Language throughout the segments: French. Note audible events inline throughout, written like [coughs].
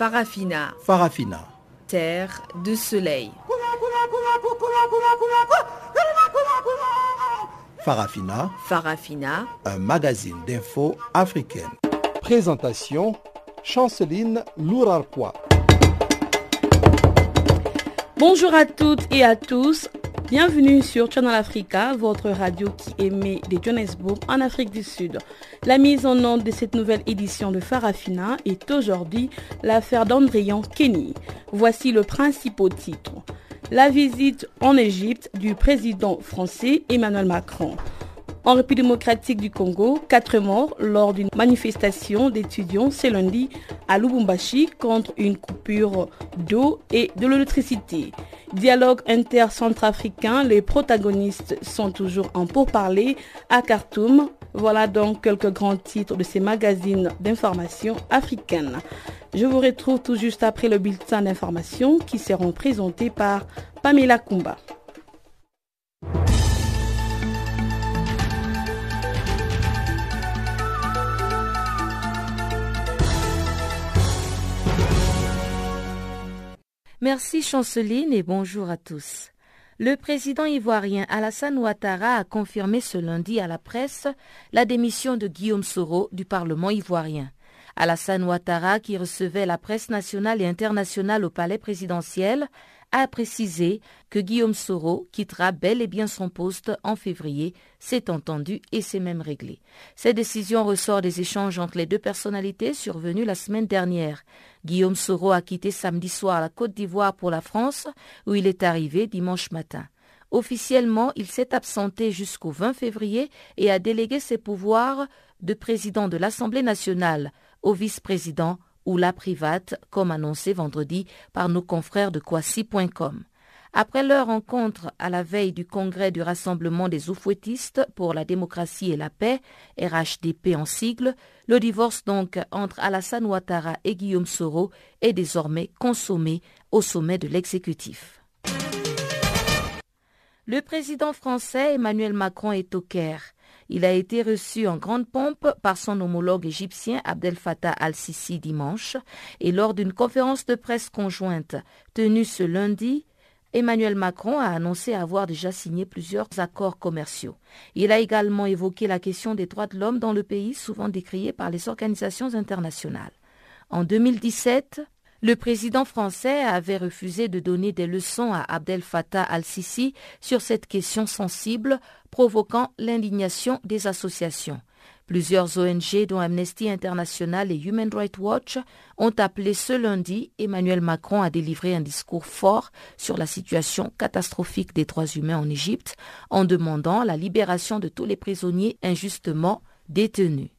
Farafina. Farafina. Terre de soleil. Farafina. Farafina. Un magazine d'infos africaine. Présentation Chanceline Lourarpois. Bonjour à toutes et à tous. Bienvenue sur Channel Africa, votre radio qui émet de Johannesburg en Afrique du Sud. La mise en onde de cette nouvelle édition de Farafina est aujourd'hui l'affaire d'Andréan Kenny. Voici le principal titre. La visite en Égypte du président français Emmanuel Macron. En République démocratique du Congo, quatre morts lors d'une manifestation d'étudiants ce lundi à Lubumbashi contre une coupure d'eau et de l'électricité. Dialogue inter-centrafricain, les protagonistes sont toujours en pourparlers à Khartoum. Voilà donc quelques grands titres de ces magazines d'information africaines. Je vous retrouve tout juste après le bulletin d'information qui seront présentés par Pamela Kumba. Merci Chanceline et bonjour à tous. Le président ivoirien Alassane Ouattara a confirmé ce lundi à la presse la démission de Guillaume Soro du Parlement ivoirien. Alassane Ouattara, qui recevait la presse nationale et internationale au palais présidentiel, a précisé que Guillaume Soro quittera bel et bien son poste en février. C'est entendu et c'est même réglé. Cette décision ressort des échanges entre les deux personnalités survenus la semaine dernière. Guillaume Soro a quitté samedi soir la Côte d'Ivoire pour la France, où il est arrivé dimanche matin. Officiellement, il s'est absenté jusqu'au 20 février et a délégué ses pouvoirs de président de l'Assemblée nationale au vice-président ou la private, comme annoncé vendredi par nos confrères de Kwasi.com. Après leur rencontre à la veille du congrès du Rassemblement des oufouettistes pour la démocratie et la paix, RHDP en sigle, le divorce donc entre Alassane Ouattara et Guillaume Soro est désormais consommé au sommet de l'exécutif. Le président français Emmanuel Macron est au Caire. Il a été reçu en grande pompe par son homologue égyptien Abdel Fattah al-Sisi dimanche et lors d'une conférence de presse conjointe tenue ce lundi, Emmanuel Macron a annoncé avoir déjà signé plusieurs accords commerciaux. Il a également évoqué la question des droits de l'homme dans le pays, souvent décriée par les organisations internationales. En 2017, le président français avait refusé de donner des leçons à Abdel Fattah al-Sisi sur cette question sensible, provoquant l'indignation des associations. Plusieurs ONG, dont Amnesty International et Human Rights Watch, ont appelé ce lundi Emmanuel Macron à délivrer un discours fort sur la situation catastrophique des droits humains en Égypte, en demandant la libération de tous les prisonniers injustement détenus.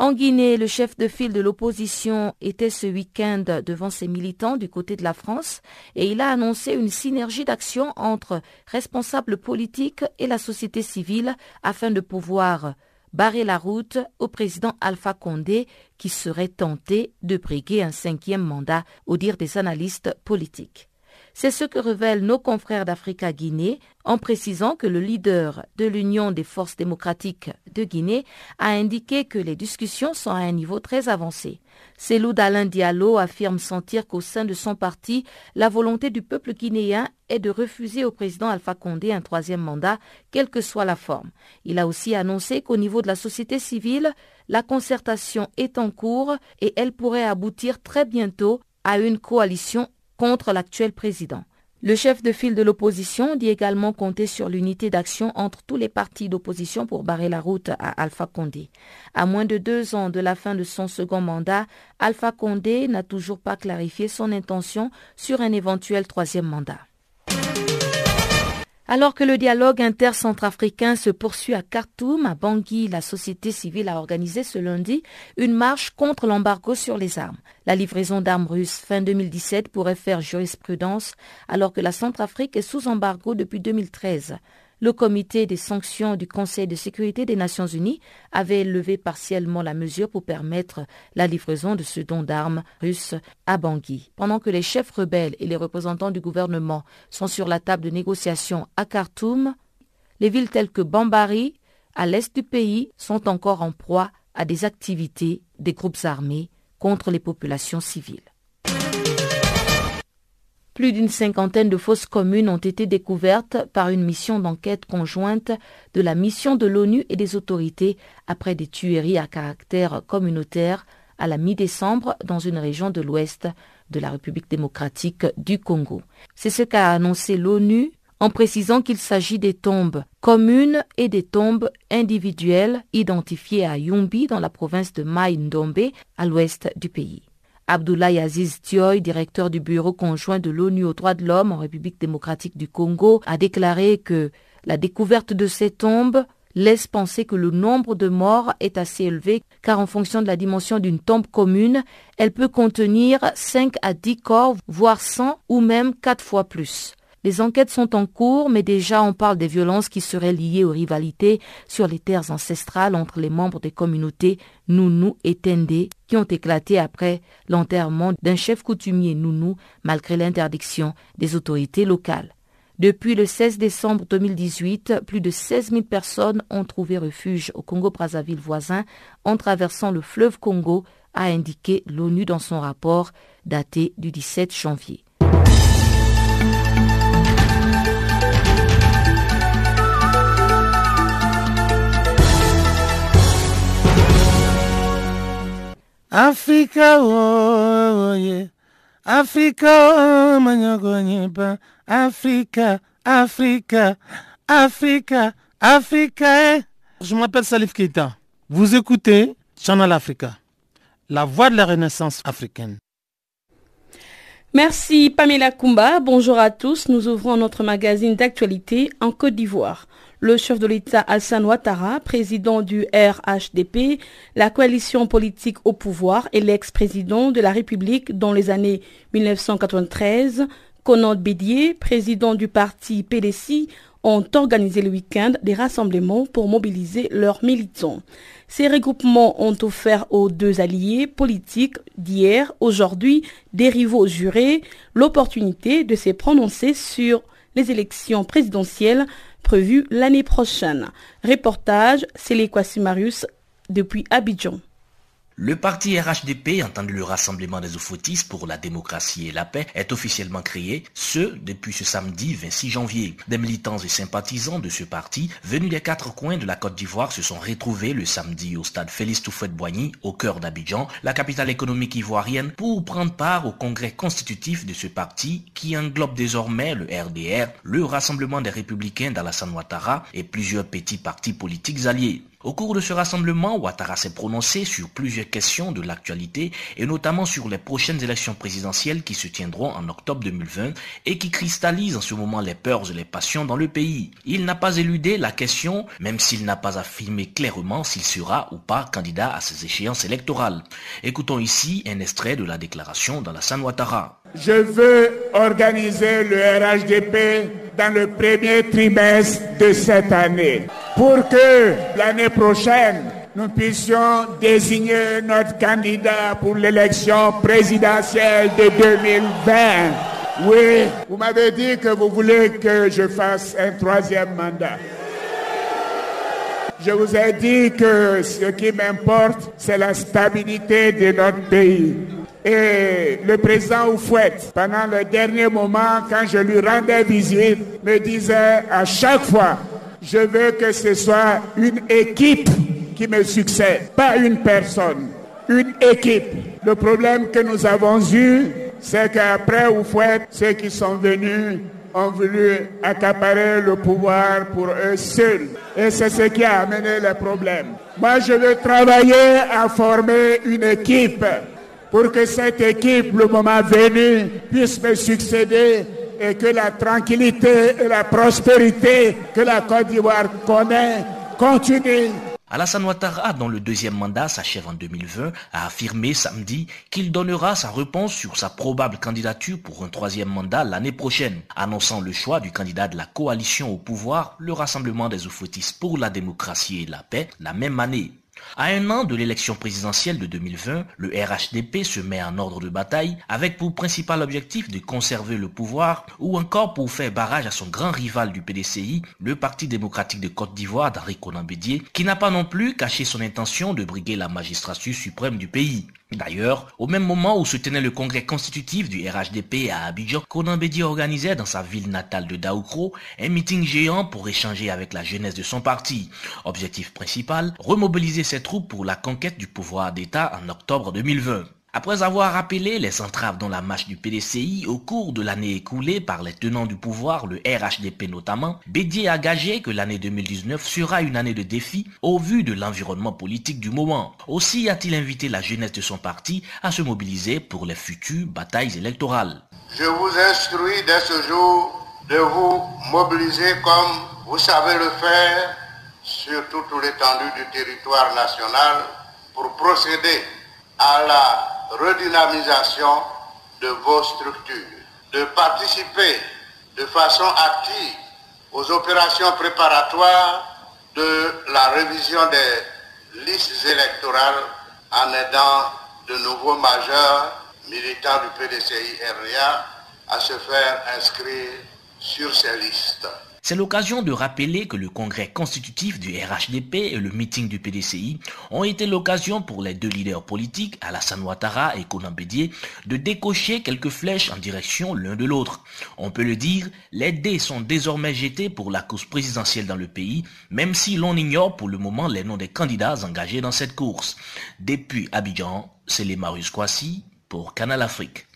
En Guinée, le chef de file de l'opposition était ce week-end devant ses militants du côté de la France et il a annoncé une synergie d'action entre responsables politiques et la société civile afin de pouvoir barrer la route au président Alpha Condé qui serait tenté de briguer un cinquième mandat au dire des analystes politiques. C'est ce que révèlent nos confrères d'Africa Guinée en précisant que le leader de l'Union des forces démocratiques de Guinée a indiqué que les discussions sont à un niveau très avancé. Selou Alain Diallo affirme sentir qu'au sein de son parti, la volonté du peuple guinéen est de refuser au président Alpha Condé un troisième mandat, quelle que soit la forme. Il a aussi annoncé qu'au niveau de la société civile, la concertation est en cours et elle pourrait aboutir très bientôt à une coalition contre l'actuel président. Le chef de file de l'opposition dit également compter sur l'unité d'action entre tous les partis d'opposition pour barrer la route à Alpha Condé. À moins de deux ans de la fin de son second mandat, Alpha Condé n'a toujours pas clarifié son intention sur un éventuel troisième mandat. Alors que le dialogue intercentrafricain se poursuit à Khartoum, à Bangui, la société civile a organisé ce lundi une marche contre l'embargo sur les armes. La livraison d'armes russes fin 2017 pourrait faire jurisprudence alors que la Centrafrique est sous embargo depuis 2013 le comité des sanctions du Conseil de sécurité des Nations Unies avait levé partiellement la mesure pour permettre la livraison de ce don d'armes russes à Bangui. Pendant que les chefs rebelles et les représentants du gouvernement sont sur la table de négociation à Khartoum, les villes telles que Bambari, à l'est du pays, sont encore en proie à des activités des groupes armés contre les populations civiles. Plus d'une cinquantaine de fausses communes ont été découvertes par une mission d'enquête conjointe de la mission de l'ONU et des autorités après des tueries à caractère communautaire à la mi-décembre dans une région de l'ouest de la République démocratique du Congo. C'est ce qu'a annoncé l'ONU en précisant qu'il s'agit des tombes communes et des tombes individuelles identifiées à Yumbi dans la province de Mai-Ndombe à l'ouest du pays. Abdoulaye Aziz Thioy, directeur du bureau conjoint de l'ONU aux droits de l'homme en République démocratique du Congo, a déclaré que la découverte de ces tombes laisse penser que le nombre de morts est assez élevé car en fonction de la dimension d'une tombe commune, elle peut contenir 5 à 10 corps, voire 100 ou même 4 fois plus. Les enquêtes sont en cours, mais déjà on parle des violences qui seraient liées aux rivalités sur les terres ancestrales entre les membres des communautés Nounou et Tendé qui ont éclaté après l'enterrement d'un chef coutumier Nounou malgré l'interdiction des autorités locales. Depuis le 16 décembre 2018, plus de 16 000 personnes ont trouvé refuge au Congo-Brazzaville voisin en traversant le fleuve Congo, a indiqué l'ONU dans son rapport daté du 17 janvier. Africa. Africa, Africa, Africa, Africa, Africa. Eh. Je m'appelle Salif Keita. Vous écoutez Channel Africa, la voix de la renaissance africaine. Merci Pamela Kumba. Bonjour à tous. Nous ouvrons notre magazine d'actualité en Côte d'Ivoire le chef de l'État Hassan Ouattara, président du RHDP, la coalition politique au pouvoir et l'ex-président de la République dans les années 1993, Conan Bédier, président du parti PDC, ont organisé le week-end des rassemblements pour mobiliser leurs militants. Ces regroupements ont offert aux deux alliés politiques d'hier, aujourd'hui des rivaux jurés, l'opportunité de se prononcer sur les élections présidentielles prévues l'année prochaine. Reportage, c'est depuis Abidjan. Le parti RHDP, entendu le Rassemblement des Ofotis pour la démocratie et la paix, est officiellement créé, ce depuis ce samedi 26 janvier. Des militants et sympathisants de ce parti, venus des quatre coins de la Côte d'Ivoire, se sont retrouvés le samedi au stade Félix Toufouette-Boigny, au cœur d'Abidjan, la capitale économique ivoirienne, pour prendre part au congrès constitutif de ce parti qui englobe désormais le RDR, le Rassemblement des Républicains d'Alassane Ouattara et plusieurs petits partis politiques alliés. Au cours de ce rassemblement, Ouattara s'est prononcé sur plusieurs questions de l'actualité et notamment sur les prochaines élections présidentielles qui se tiendront en octobre 2020 et qui cristallisent en ce moment les peurs et les passions dans le pays. Il n'a pas éludé la question, même s'il n'a pas affirmé clairement s'il sera ou pas candidat à ces échéances électorales. Écoutons ici un extrait de la déclaration d'Alassane Ouattara. Je veux organiser le RHDP dans le premier trimestre de cette année pour que l'année prochaine, nous puissions désigner notre candidat pour l'élection présidentielle de 2020. Oui, vous m'avez dit que vous voulez que je fasse un troisième mandat. Je vous ai dit que ce qui m'importe, c'est la stabilité de notre pays. Et le président Oufouette, pendant le dernier moment, quand je lui rendais visite, me disait à chaque fois, je veux que ce soit une équipe qui me succède, pas une personne, une équipe. Le problème que nous avons eu, c'est qu'après Oufouette, ceux qui sont venus ont voulu accaparer le pouvoir pour eux seuls. Et c'est ce qui a amené les problèmes. Moi, je veux travailler à former une équipe pour que cette équipe, le moment venu, puisse me succéder et que la tranquillité et la prospérité que la Côte d'Ivoire connaît continue. Alassane Ouattara, dont le deuxième mandat s'achève en 2020, a affirmé samedi qu'il donnera sa réponse sur sa probable candidature pour un troisième mandat l'année prochaine, annonçant le choix du candidat de la coalition au pouvoir, le Rassemblement des Oufoutis pour la démocratie et la paix, la même année. À un an de l'élection présidentielle de 2020, le RHDP se met en ordre de bataille avec pour principal objectif de conserver le pouvoir ou encore pour faire barrage à son grand rival du PDCI, le Parti démocratique de Côte d'Ivoire d'Henri Conan qui n'a pas non plus caché son intention de briguer la magistrature suprême du pays. D'ailleurs, au même moment où se tenait le congrès constitutif du RHDP à Abidjan, Conan Bédi organisait dans sa ville natale de Daoukro un meeting géant pour échanger avec la jeunesse de son parti. Objectif principal, remobiliser ses troupes pour la conquête du pouvoir d'État en octobre 2020. Après avoir rappelé les entraves dans la marche du PDCI au cours de l'année écoulée par les tenants du pouvoir, le RHDP notamment, Bédier a gagé que l'année 2019 sera une année de défi au vu de l'environnement politique du moment. Aussi a-t-il invité la jeunesse de son parti à se mobiliser pour les futures batailles électorales. Je vous instruis dès ce jour de vous mobiliser comme vous savez le faire sur toute l'étendue du territoire national pour procéder à la redynamisation de vos structures, de participer de façon active aux opérations préparatoires de la révision des listes électorales en aidant de nouveaux majeurs militants du PDCI RIA à se faire inscrire sur ces listes. C'est l'occasion de rappeler que le congrès constitutif du RHDP et le meeting du PDCI ont été l'occasion pour les deux leaders politiques, Alassane Ouattara et Conan Bédier, de décocher quelques flèches en direction l'un de l'autre. On peut le dire, les dés sont désormais jetés pour la course présidentielle dans le pays, même si l'on ignore pour le moment les noms des candidats engagés dans cette course. Depuis Abidjan, c'est les Marius Kwasi pour Canal Afrique.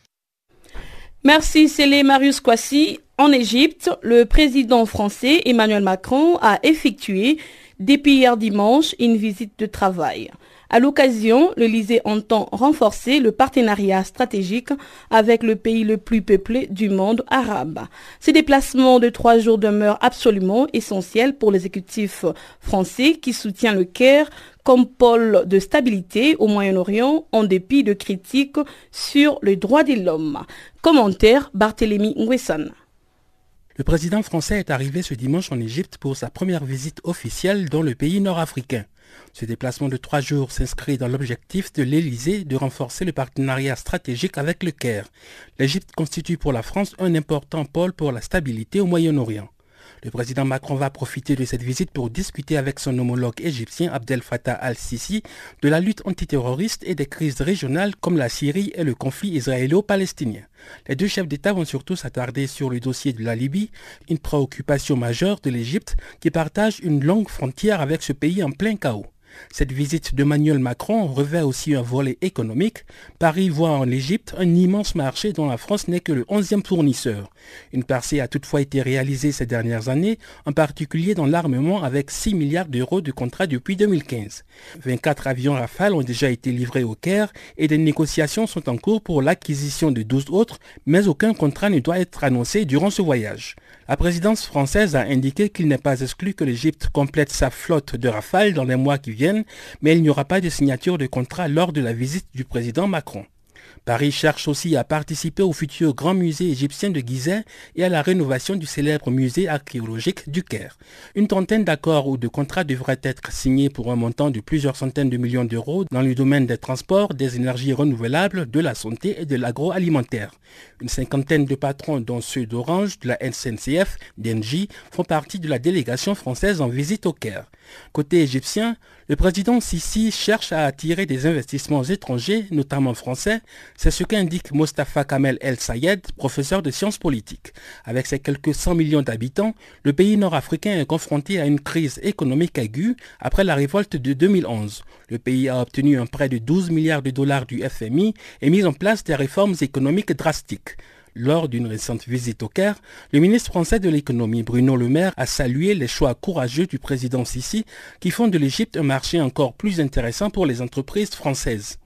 Merci Célé Marius Kwasi. En Égypte, le président français Emmanuel Macron a effectué depuis hier dimanche une visite de travail. À l'occasion, l'Elysée entend renforcer le partenariat stratégique avec le pays le plus peuplé du monde arabe. Ces déplacements de trois jours demeurent absolument essentiels pour l'exécutif français qui soutient le Caire comme pôle de stabilité au Moyen-Orient en dépit de critiques sur les droits de l'homme. Commentaire Barthélémy Nguessan. Le président français est arrivé ce dimanche en Égypte pour sa première visite officielle dans le pays nord-africain. Ce déplacement de trois jours s'inscrit dans l'objectif de l'Élysée de renforcer le partenariat stratégique avec le Caire. L'Égypte constitue pour la France un important pôle pour la stabilité au Moyen-Orient. Le président Macron va profiter de cette visite pour discuter avec son homologue égyptien Abdel Fattah al-Sisi de la lutte antiterroriste et des crises régionales comme la Syrie et le conflit israélo-palestinien. Les deux chefs d'État vont surtout s'attarder sur le dossier de la Libye, une préoccupation majeure de l'Égypte qui partage une longue frontière avec ce pays en plein chaos. Cette visite d'Emmanuel Macron revêt aussi un volet économique. Paris voit en Égypte un immense marché dont la France n'est que le 11e fournisseur. Une percée a toutefois été réalisée ces dernières années, en particulier dans l'armement avec 6 milliards d'euros de contrats depuis 2015. 24 avions Rafale ont déjà été livrés au Caire et des négociations sont en cours pour l'acquisition de 12 autres, mais aucun contrat ne doit être annoncé durant ce voyage. La présidence française a indiqué qu'il n'est pas exclu que l'Égypte complète sa flotte de Rafale dans les mois qui viennent, mais il n'y aura pas de signature de contrat lors de la visite du président Macron. Paris cherche aussi à participer au futur grand musée égyptien de Gizeh et à la rénovation du célèbre musée archéologique du Caire. Une trentaine d'accords ou de contrats devraient être signés pour un montant de plusieurs centaines de millions d'euros dans le domaine des transports, des énergies renouvelables, de la santé et de l'agroalimentaire. Une cinquantaine de patrons, dont ceux d'Orange, de la SNCF, d'Engie, font partie de la délégation française en visite au Caire. Côté égyptien, le président Sisi cherche à attirer des investissements étrangers, notamment français. C'est ce qu'indique Mostafa Kamel El Sayed, professeur de sciences politiques. Avec ses quelques 100 millions d'habitants, le pays nord-africain est confronté à une crise économique aiguë après la révolte de 2011. Le pays a obtenu un prêt de 12 milliards de dollars du FMI et mis en place des réformes économiques drastiques. Lors d'une récente visite au Caire, le ministre français de l'économie Bruno Le Maire a salué les choix courageux du président Sisi qui font de l'Égypte un marché encore plus intéressant pour les entreprises françaises.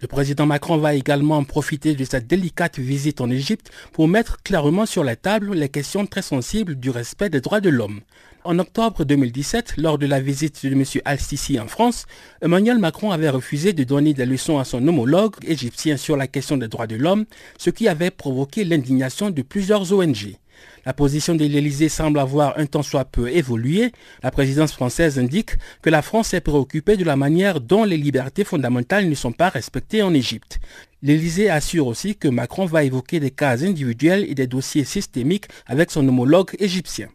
Le président Macron va également profiter de cette délicate visite en Égypte pour mettre clairement sur la table les questions très sensibles du respect des droits de l'homme. En octobre 2017, lors de la visite de M. Al-Sisi en France, Emmanuel Macron avait refusé de donner des leçons à son homologue égyptien sur la question des droits de l'homme, ce qui avait provoqué l'indignation de plusieurs ONG. La position de l'Élysée semble avoir un temps soit peu évolué. La présidence française indique que la France est préoccupée de la manière dont les libertés fondamentales ne sont pas respectées en Égypte. L'Élysée assure aussi que Macron va évoquer des cas individuels et des dossiers systémiques avec son homologue égyptien.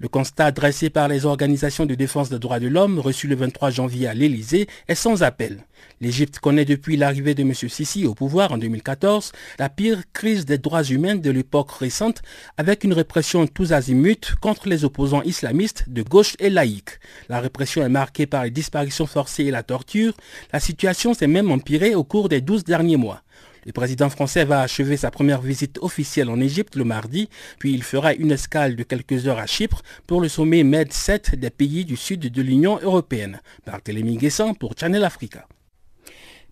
Le constat dressé par les organisations de défense des droits de l'homme reçu le 23 janvier à l'Élysée est sans appel. L'Égypte connaît depuis l'arrivée de M. Sisi au pouvoir en 2014 la pire crise des droits humains de l'époque récente avec une répression tous azimuts contre les opposants islamistes de gauche et laïque. La répression est marquée par les disparitions forcées et la torture. La situation s'est même empirée au cours des 12 derniers mois. Le président français va achever sa première visite officielle en Égypte le mardi, puis il fera une escale de quelques heures à Chypre pour le sommet Med 7 des pays du sud de l'Union européenne. Barthélémy Guessan pour Channel Africa.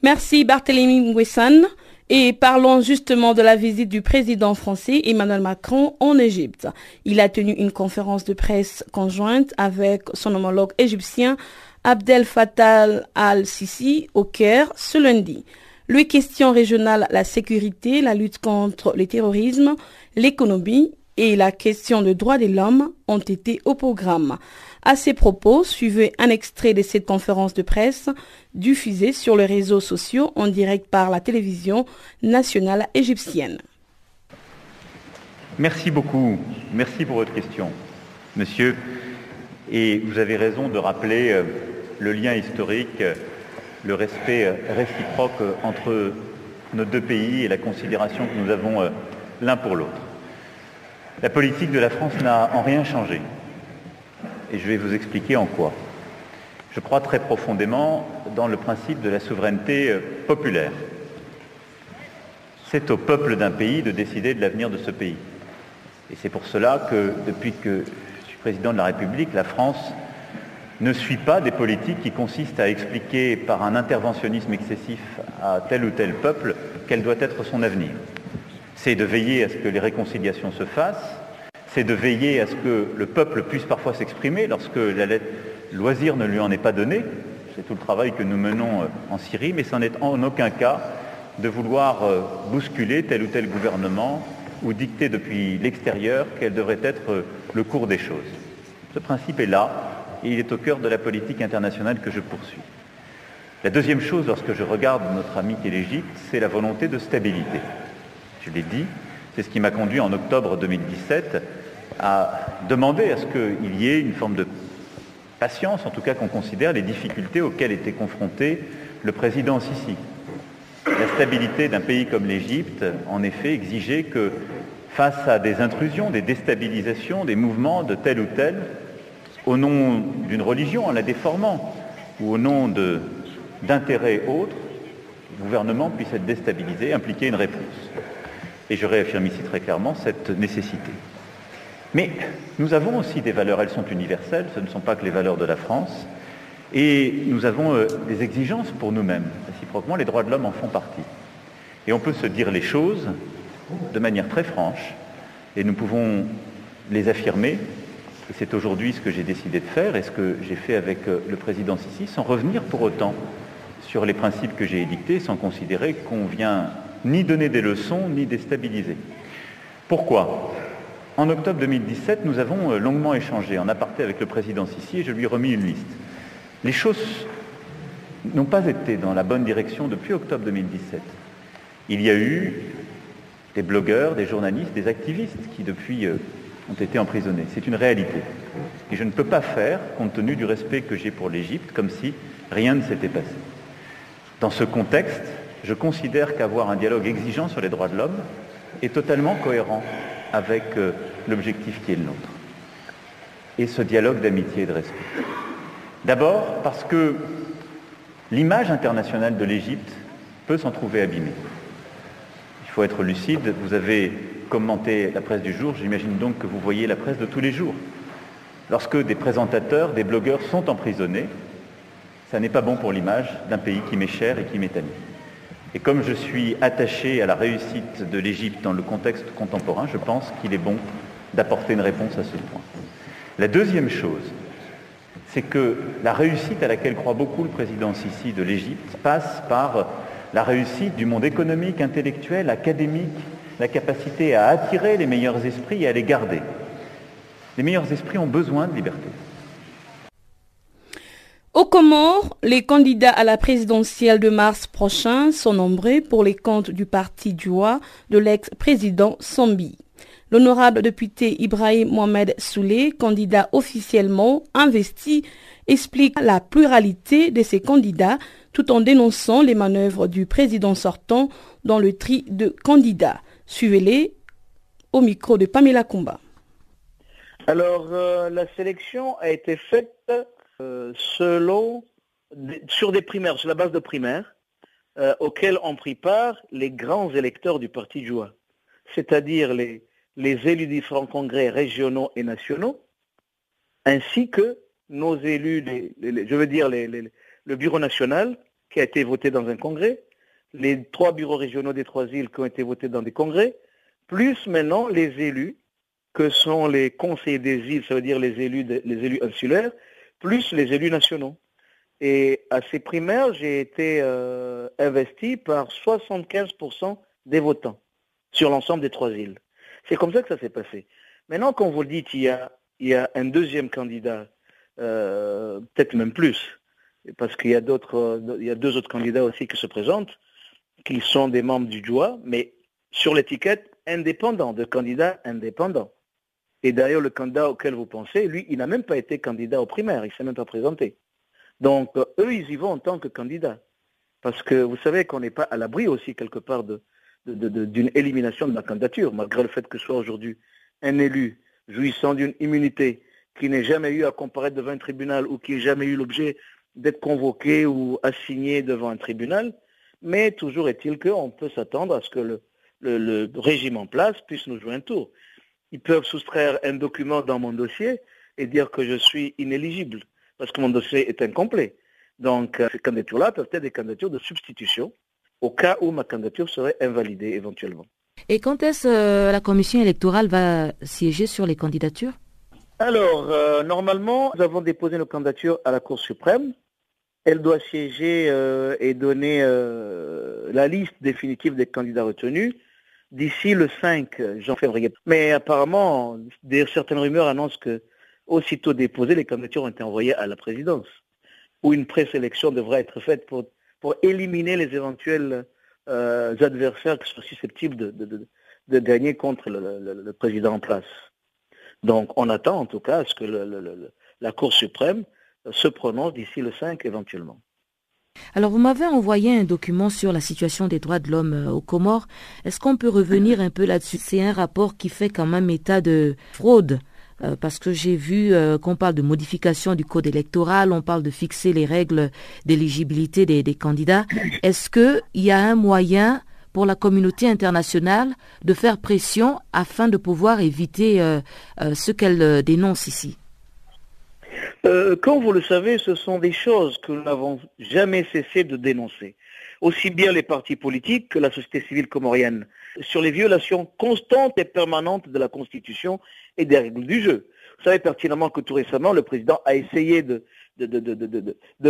Merci Barthélémy Nguessan. Et parlons justement de la visite du président français Emmanuel Macron en Égypte. Il a tenu une conférence de presse conjointe avec son homologue égyptien Abdel Fattah al-Sisi au Caire ce lundi. Les questions régionales, la sécurité, la lutte contre le terrorisme, l'économie et la question de droits de l'homme ont été au programme. À ces propos, suivez un extrait de cette conférence de presse diffusée sur les réseaux sociaux en direct par la télévision nationale égyptienne. Merci beaucoup. Merci pour votre question, monsieur. Et vous avez raison de rappeler euh, le lien historique le respect euh, réciproque euh, entre nos deux pays et la considération que nous avons euh, l'un pour l'autre. La politique de la France n'a en rien changé. Et je vais vous expliquer en quoi. Je crois très profondément dans le principe de la souveraineté populaire. C'est au peuple d'un pays de décider de l'avenir de ce pays. Et c'est pour cela que, depuis que je suis président de la République, la France ne suit pas des politiques qui consistent à expliquer par un interventionnisme excessif à tel ou tel peuple quel doit être son avenir. C'est de veiller à ce que les réconciliations se fassent, c'est de veiller à ce que le peuple puisse parfois s'exprimer lorsque lettre loisir ne lui en est pas donné. C'est tout le travail que nous menons euh, en Syrie, mais ce n'est en aucun cas de vouloir euh, bousculer tel ou tel gouvernement ou dicter depuis l'extérieur quel devrait être euh, le cours des choses. Ce principe est là, et il est au cœur de la politique internationale que je poursuis. La deuxième chose, lorsque je regarde notre ami qui est l'Égypte, c'est la volonté de stabilité. Je l'ai dit, c'est ce qui m'a conduit en octobre 2017 à demander à ce qu'il y ait une forme de patience, en tout cas qu'on considère les difficultés auxquelles était confronté le président Sisi. La stabilité d'un pays comme l'Égypte, en effet, exigeait que face à des intrusions, des déstabilisations, des mouvements de tel ou tel, au nom d'une religion, en la déformant, ou au nom d'intérêts autres, le gouvernement puisse être déstabilisé, impliquer une réponse. Et je réaffirme ici très clairement cette nécessité. Mais nous avons aussi des valeurs, elles sont universelles, ce ne sont pas que les valeurs de la France, et nous avons euh, des exigences pour nous-mêmes. Réciproquement, les droits de l'homme en font partie. Et on peut se dire les choses de manière très franche, et nous pouvons les affirmer et c'est aujourd'hui ce que j'ai décidé de faire et ce que j'ai fait avec euh, le président Sissi, sans revenir pour autant sur les principes que j'ai édictés, sans considérer qu'on vient ni donner des leçons, ni déstabiliser. Pourquoi? En octobre 2017, nous avons euh, longuement échangé en aparté avec le président Sissi et je lui ai remis une liste. Les choses n'ont pas été dans la bonne direction depuis octobre 2017. Il y a eu des blogueurs, des journalistes, des activistes qui, depuis euh, ont été emprisonnés. C'est une réalité. Et je ne peux pas faire, compte tenu du respect que j'ai pour l'Égypte, comme si rien ne s'était passé. Dans ce contexte, je considère qu'avoir un dialogue exigeant sur les droits de l'homme est totalement cohérent avec euh, l'objectif qui est le nôtre. Et ce dialogue d'amitié et de respect. D'abord parce que l'image internationale de l'Égypte peut s'en trouver abîmée. Il faut être lucide, vous avez commenter la presse du jour, j'imagine donc que vous voyez la presse de tous les jours. Lorsque des présentateurs, des blogueurs sont emprisonnés, ça n'est pas bon pour l'image d'un pays qui m'est cher et qui m'est ami. Et comme je suis attaché à la réussite de l'Égypte dans le contexte contemporain, je pense qu'il est bon d'apporter une réponse à ce point. La deuxième chose, c'est que la réussite à laquelle croit beaucoup le président Sisi de l'Égypte passe par la réussite du monde économique, intellectuel, académique, la capacité à attirer les meilleurs esprits et à les garder. Les meilleurs esprits ont besoin de liberté. Au Comores, les candidats à la présidentielle de mars prochain sont nombreux pour les comptes du parti Djoua de l'ex-président Sambi. L'honorable député Ibrahim Mohamed Soulé, candidat officiellement investi, explique la pluralité de ces candidats tout en dénonçant les manœuvres du président sortant dans le tri de candidats. Suivez-les au micro de Pamela Kumba. Alors, euh, la sélection a été faite euh, selon, sur des primaires, sur la base de primaires, euh, auxquelles ont pris part les grands électeurs du Parti Joie, c'est-à-dire les, les élus des différents congrès régionaux et nationaux, ainsi que nos élus, je veux dire le bureau national qui a été voté dans un congrès, les trois bureaux régionaux des trois îles qui ont été votés dans des congrès, plus maintenant les élus que sont les conseillers des îles, ça veut dire les élus, insulaires, plus les élus nationaux. Et à ces primaires, j'ai été euh, investi par 75% des votants sur l'ensemble des trois îles. C'est comme ça que ça s'est passé. Maintenant, quand vous le dites, il y a, il y a un deuxième candidat, euh, peut-être même plus, parce qu'il y a d'autres, il y a deux autres candidats aussi qui se présentent, qui sont des membres du JOA, mais sur l'étiquette indépendant, de candidats indépendants. Et d'ailleurs, le candidat auquel vous pensez, lui, il n'a même pas été candidat aux primaires, il ne s'est même pas présenté. Donc, eux, ils y vont en tant que candidats. Parce que vous savez qu'on n'est pas à l'abri aussi, quelque part, d'une élimination de la candidature, malgré le fait que soit aujourd'hui un élu jouissant d'une immunité qui n'ait jamais eu à comparaître devant un tribunal ou qui n'ait jamais eu l'objet d'être convoqué ou assigné devant un tribunal, mais toujours est-il qu'on peut s'attendre à ce que le, le, régime en place puisse nous jouer un tour. Ils peuvent soustraire un document dans mon dossier et dire que je suis inéligible parce que mon dossier est incomplet. Donc, euh, ces candidatures-là peuvent être des candidatures de substitution au cas où ma candidature serait invalidée éventuellement. Et quand est-ce que euh, la commission électorale va siéger sur les candidatures? Alors, euh, normalement, nous avons déposé nos candidatures à la Cour suprême. Elle doit siéger et donner la liste définitive des candidats retenus d'ici le 5 janvier. Mais apparemment, certaines rumeurs annoncent que aussitôt déposées, les candidatures ont été envoyées à la présidence, où une présélection devrait être faite pour, éliminer les éventuels euh, adversaires qui sont susceptibles de, de, gagner contre le, président en place. Donc on attend en tout cas à ce que la Cour suprême se prononce d'ici le 5 éventuellement. Alors vous m'avez envoyé un document sur la situation des droits de l'homme euh, aux Comores. Est-ce qu'on peut revenir un peu là-dessus? C'est un rapport qui fait quand même état de fraude. Euh, parce que j'ai vu euh, qu'on parle de modification du code électoral, on parle de fixer les règles d'éligibilité des, candidats. Est-ce qu'il y a un moyen pour la communauté internationale de faire pression afin de pouvoir éviter ce qu'elle dénonce ici? Euh, comme vous le savez, ce sont des choses que nous n'avons jamais cessé de dénoncer, aussi bien les partis politiques que la société civile comorienne, sur les violations constantes et permanentes de la Constitution et des règles du jeu. Vous savez pertinemment que tout récemment, le président a essayé de,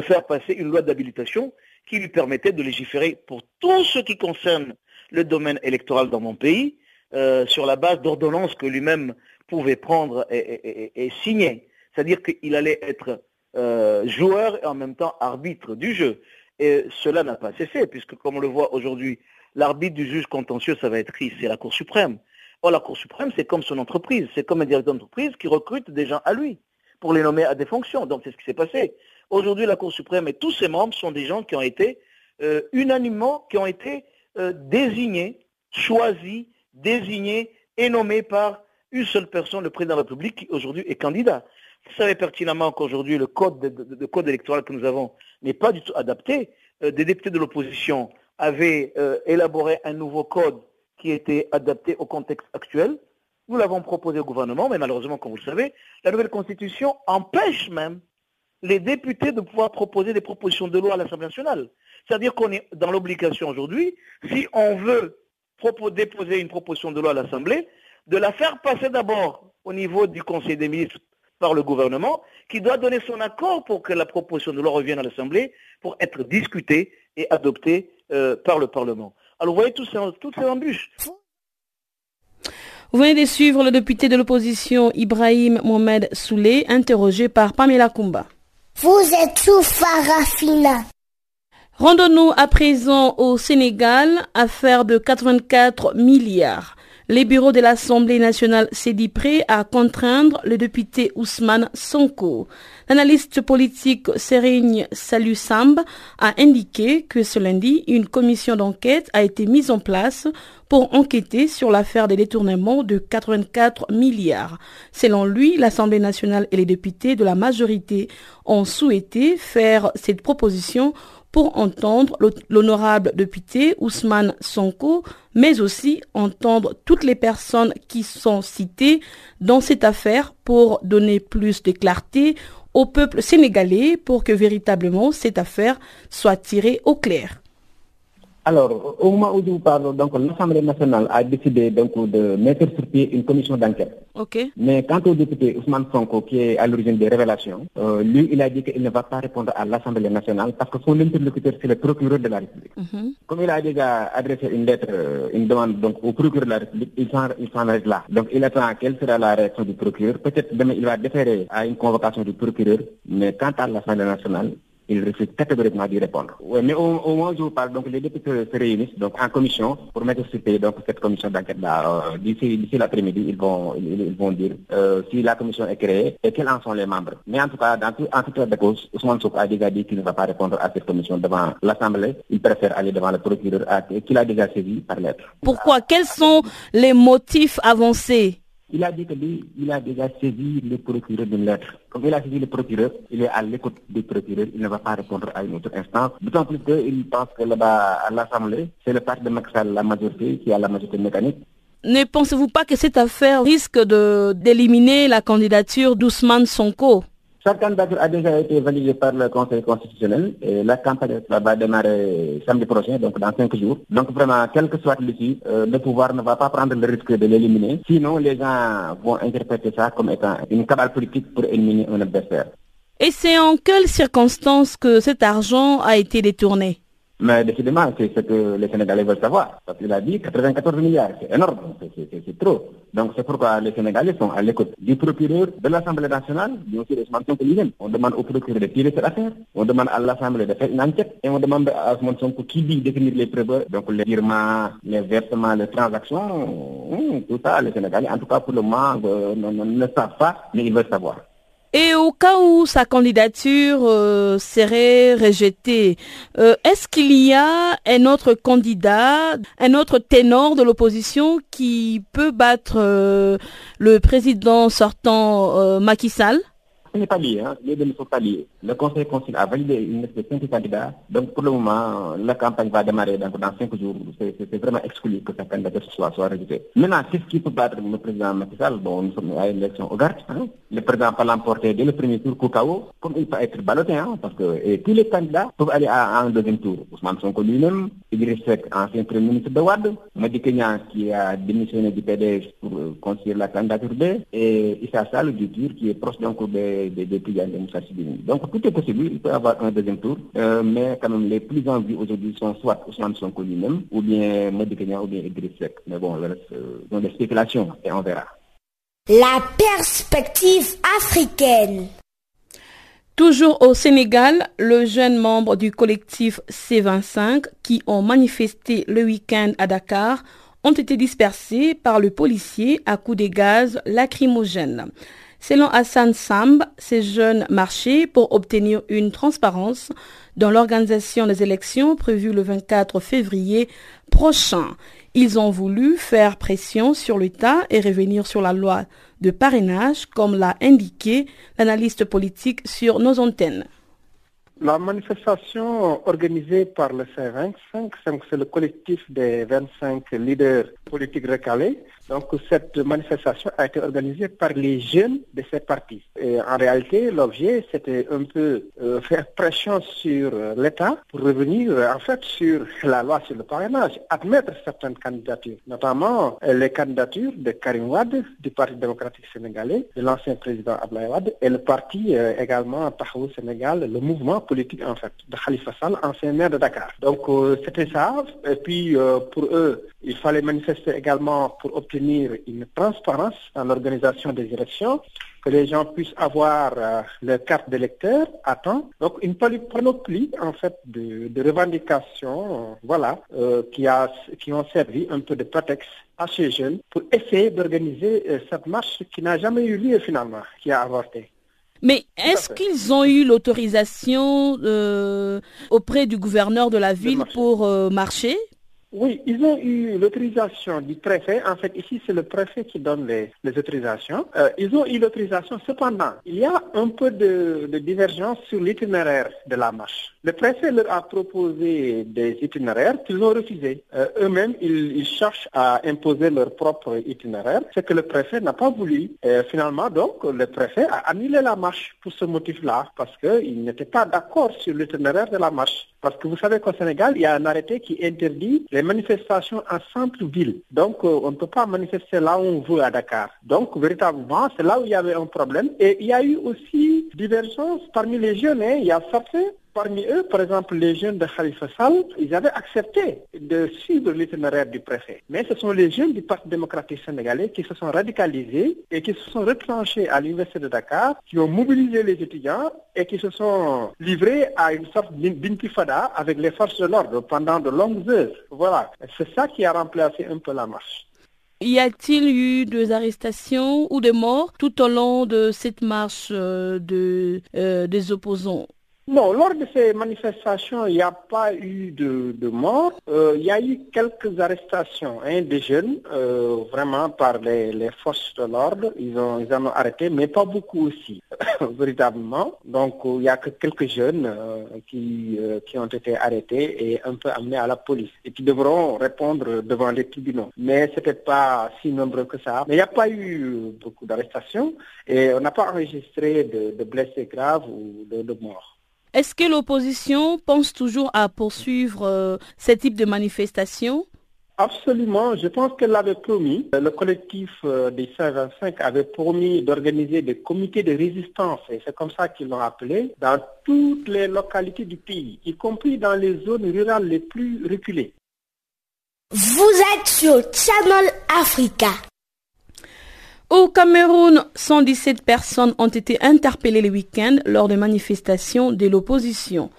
faire passer une loi d'habilitation qui lui permettait de légiférer pour tout ce qui concerne le domaine électoral dans mon pays, euh, sur la base d'ordonnances que lui-même pouvait prendre et signer c'est-à-dire qu'il allait être euh, joueur et en même temps arbitre du jeu. Et cela n'a pas cessé, puisque comme on le voit aujourd'hui, l'arbitre du juge contentieux, ça va être qui? C'est la Cour suprême. Or, la Cour suprême, c'est comme son entreprise, c'est comme un directeur d'entreprise qui recrute des gens à lui pour les nommer à des fonctions. Donc, c'est ce qui s'est passé. Aujourd'hui, la Cour suprême et tous ses membres sont des gens qui ont été euh, unanimement, qui ont été euh, désignés, choisis, désignés et nommés par une seule personne, le président de la République, qui aujourd'hui est candidat. Vous savez pertinemment qu'aujourd'hui, le code, de, code électoral que nous avons n'est pas du tout adapté. Euh, des députés de l'opposition avaient euh, élaboré un nouveau code qui était adapté au contexte actuel. Nous l'avons proposé au gouvernement, mais malheureusement, comme vous le savez, la nouvelle constitution empêche même les députés de pouvoir proposer des propositions de loi à l'Assemblée nationale. C'est-à-dire qu'on est dans l'obligation aujourd'hui, si on veut déposer une proposition de loi à l'Assemblée, de la faire passer d'abord au niveau du Conseil des ministres par le gouvernement qui doit donner son accord pour que la proposition de loi revienne à l'Assemblée pour être discutée et adoptée euh, par le Parlement. Alors vous voyez toutes ces, toutes ces embûches. Vous venez de suivre le député de l'opposition Ibrahim Mohamed Soulé, interrogé par Pamela Kumba. Vous êtes sous Farafina. Rendons-nous à présent au Sénégal, affaire de 84 milliards. Les bureaux de l'Assemblée nationale s'est dit prêt à contraindre le député Ousmane Sonko. L'analyste politique Serigne Salusamb a indiqué que ce lundi, une commission d'enquête a été mise en place pour enquêter sur l'affaire des détournements de 84 milliards. Selon lui, l'Assemblée nationale et les députés de la majorité ont souhaité faire cette proposition pour entendre l'honorable député Ousmane Sonko, mais aussi entendre toutes les personnes qui sont citées dans cette affaire pour donner plus de clarté au peuple sénégalais pour que véritablement cette affaire soit tirée au clair. Alors, au moment où nous parlons, donc l'Assemblée nationale a décidé donc de mettre sur pied une commission d'enquête. Mais quant au député Ousmane Sonko, qui est à l'origine des révélations, euh, lui, il a dit qu'il ne va pas répondre à l'Assemblée nationale parce que son interlocuteur, c'est le procureur de la République. Comme il a déjà adressé une lettre, euh, une demande donc, au procureur de la République, il s'en arrête là. Donc, il attend quelle sera la réaction du procureur. Peut-être demain, il va déférer à une convocation du procureur, mais quant à l'Assemblée nationale, il refuse catégoriquement d'y répondre. Ouais, mais au, au, moment où je vous parle, donc, les députés se réunissent donc, en commission pour mettre sur pied donc, cette commission d'enquête-là. Euh, D'ici l'après-midi, ils vont, ils, vont dire euh, si la commission est créée et quels en sont les membres. Mais en tout cas, en tout cas cause, Ousmane Souk a déjà dit qu'il ne va pas répondre à cette commission devant l'Assemblée. Il préfère aller devant le procureur qu'il a déjà saisi par lettre. Pourquoi? Quels sont les motifs avancés? Il a dit que lui, il a déjà saisi le procureur d'une lettre. Comme il a saisi le procureur, il est à l'écoute du procureur, il ne va pas répondre à une autre instance. D'autant plus qu'il pense que là-bas, à l'Assemblée, c'est le parti de Maxal, la majorité, qui a la majorité mécanique. Ne pensez-vous pas que cette affaire risque d'éliminer la candidature d'Ousmane Sonko? Sa candidature a déjà été validée par le Conseil constitutionnel et la campagne va démarrer samedi prochain, donc dans cinq jours. Donc vraiment, quel que soit l'issue, euh, le pouvoir ne va pas prendre le risque de l'éliminer. Sinon, les gens vont interpréter ça comme étant une cabale politique pour éliminer un adversaire. Et c'est en quelles circonstances que cet argent a été détourné? Mais décidément, c'est ce que les Sénégalais veulent savoir. Parce qu'il a dit 94 milliards, c'est énorme, c'est trop. Donc c'est pourquoi les Sénégalais sont à l'écoute du procureur de l'Assemblée nationale, sûr, Sonko lui-même. On demande au procureur de tirer cette affaire, on demande à l'Assemblée de faire une enquête, et on demande à Sonko qui dit définir les preuves, donc les virements, les versements, les transactions, tout ça, les Sénégalais, en tout cas pour le moment, euh, ne savent pas, mais ils veulent savoir. Et au cas où sa candidature euh, serait rejetée, euh, est-ce qu'il y a un autre candidat, un autre ténor de l'opposition qui peut battre euh, le président sortant Macky Sall? N'est pas lié, hein. les deux ne sont pas liés. Le Conseil constitutionnel a validé une liste de candidats. Donc pour le moment, la campagne va démarrer dans, cinq jours. C'est vraiment exclu que sa candidature soit, soit rejetée. Maintenant, qu'est-ce qui peut battre le président Macky Bon, nous sommes à une élection ouverte. Hein. Le président peut l'emporter dès le premier tour Koukao, comme il peut être ballotté, hein, parce que tous les candidats peuvent aller à, un deuxième tour. Ousmane Sonko lui-même, Idriss Seck, ancien premier ministre de Wad, Madi Kenya qui a démissionné du PDS pour euh, la candidature B, et Issa Sall du TUR qui est proche d'un coup de des, des, de Moussa Donc tout est possible, il peut y avoir un deuxième tour, euh, mais quand même les plus en vue aujourd'hui sont soit Ousmane Sonko lui-même, ou bien Madi Kenya, ou bien Idriss Seck. Mais bon, le reste, euh, sont des spéculations, et on verra. La perspective africaine. Toujours au Sénégal, le jeune membre du collectif C25 qui ont manifesté le week-end à Dakar ont été dispersés par le policier à coups de gaz lacrymogènes. Selon Hassan Samb, ces jeunes marchaient pour obtenir une transparence dans l'organisation des élections prévues le 24 février prochain. Ils ont voulu faire pression sur l'État et revenir sur la loi de parrainage, comme l'a indiqué l'analyste politique sur nos antennes. La manifestation organisée par le C25, c'est le collectif des 25 leaders politiques recalés. Donc cette manifestation a été organisée par les jeunes de ces partis. Et en réalité, l'objet, c'était un peu euh, faire pression sur euh, l'État pour revenir euh, en fait sur la loi sur le parrainage, admettre certaines candidatures, notamment les candidatures de Karim Wade, du Parti démocratique sénégalais, de l'ancien président Ablaye Wade, et le parti également Tahaou Sénégal, le mouvement politique en fait, de Khalifa Sall, ancien maire de Dakar. Donc c'était ça. Et puis pour eux, il fallait manifester également pour obtenir une transparence dans l'organisation des élections, que les gens puissent avoir euh, leur carte d'électeur à temps. Donc une panoplie en fait de, de revendications, voilà, euh, qui, a, qui ont servi un peu de prétexte à ces jeunes pour essayer d'organiser euh, cette marche qui n'a jamais eu lieu finalement, qui a avorté. Mais est-ce qu'ils ont eu l'autorisation auprès du gouverneur de la ville pour marcher? Oui, ils ont eu l'autorisation du préfet. En fait, ici, c'est le préfet qui donne les, autorisations. Euh, ils ont eu l'autorisation. Cependant, il y a un peu de, divergence sur l'itinéraire de la marche. Le préfet leur a proposé des itinéraires qu'ils ont refusés. Euh, eux-mêmes, ils, cherchent à imposer leur propre itinéraire, ce que le préfet n'a pas voulu. Finalement, donc, le préfet a annulé la marche pour ce motif-là, parce qu'il n'était pas d'accord sur l'itinéraire de la marche. Parce que vous savez qu'au Sénégal, il y a un arrêté qui interdit manifestations en centre-ville. Donc, euh, on ne peut pas manifester là où on veut à Dakar. Donc, véritablement, c'est là où il y avait un problème. Et il y a eu aussi divergence parmi les jeunes. Hein. Il y a certains Parmi eux, par exemple, les jeunes de Khalifa Sall, ils avaient accepté de suivre l'itinéraire du préfet. Mais ce sont les jeunes du Parti démocratique sénégalais qui se sont radicalisés et qui se sont retranchés à l'Université de Dakar, qui ont mobilisé les étudiants et qui se sont livrés à une sorte d'intifada avec les forces de l'ordre pendant de longues heures. Voilà. C'est ça qui a remplacé un peu la marche. Y a-t-il eu des arrestations ou des morts tout au long de cette marche euh, euh, des opposants? Non, lors de ces manifestations, il n'y a pas eu de, de mort. Euh, il y a eu quelques arrestations hein, des jeunes, euh, vraiment par les, les forces de l'ordre. Ils, ils en ont arrêté, mais pas beaucoup aussi, [coughs] véritablement. Donc, il n'y a que quelques jeunes euh, qui, qui ont été arrêtés et un peu amenés à la police et qui devront répondre devant les tribunaux. Mais ce n'était pas si nombreux que ça. Mais il n'y a pas eu beaucoup d'arrestations et on n'a pas enregistré de, blessés graves ou de morts. Est-ce que l'opposition pense toujours à poursuivre euh, ce type de manifestation? Absolument, je pense qu'elle l'avait promis. Le collectif euh, des 125 avait promis d'organiser des comités de résistance, et c'est comme ça qu'ils l'ont appelé, dans toutes les localités du pays, y compris dans les zones rurales les plus reculées. Vous êtes sur Channel Africa. Au Cameroun, 117 personnes ont été interpellées le week-end lors de manifestations de l'opposition.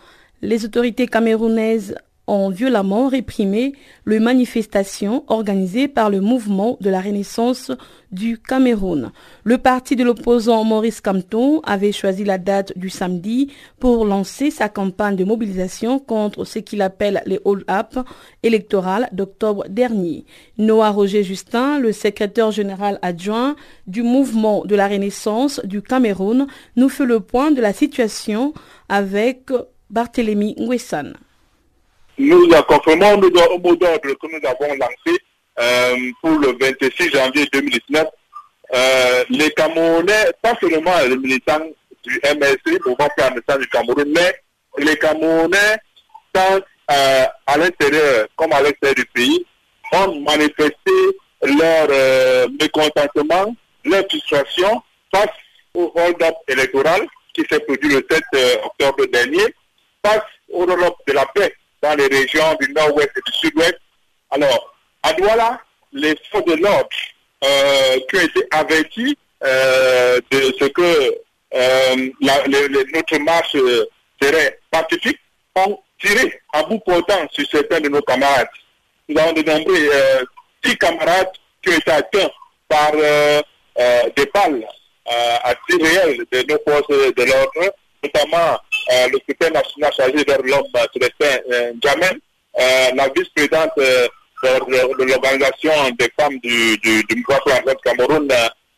Les autorités camerounaises ont violemment réprimé les manifestations organisées par le mouvement de la Renaissance du Cameroun. Le parti de l'opposant Maurice Campton avait choisi la date du samedi pour lancer sa campagne de mobilisation contre ce qu'il appelle les hold-up électorales d'octobre dernier. Noah Roger Justin, le secrétaire général adjoint du mouvement de la Renaissance du Cameroun, nous fait le point de la situation avec Barthélemy Nguessan nous confirmons au mot d'ordre que nous avons lancé euh, pour le 26 janvier 2019. Euh, les Camerounais, pas seulement les militants du MSC, mouvement pour du Cameroun, mais les Camerounais, tant euh, à l'intérieur comme à l'extérieur du pays, ont manifesté leur mécontentement, leur frustration face au hold-up électoral qui s'est produit le 7 octobre dernier, face au hold-up de la paix dans les régions du nord-ouest et du sud-ouest. Alors, à Douala, les forces de l'ordre euh, qui ont été avertis euh, de ce que euh, notre marche serait pacifique ont tiré à bout portant sur certains de nos camarades. Nous avons dénombré six camarades qui ont été atteints par des balles à tir réel de nos forces de l'ordre, notamment euh, le secrétaire national chargé de l'homme, Célestin euh, Jamen, euh, la vice-présidente de, l'organisation des femmes du, du, du Cameroun,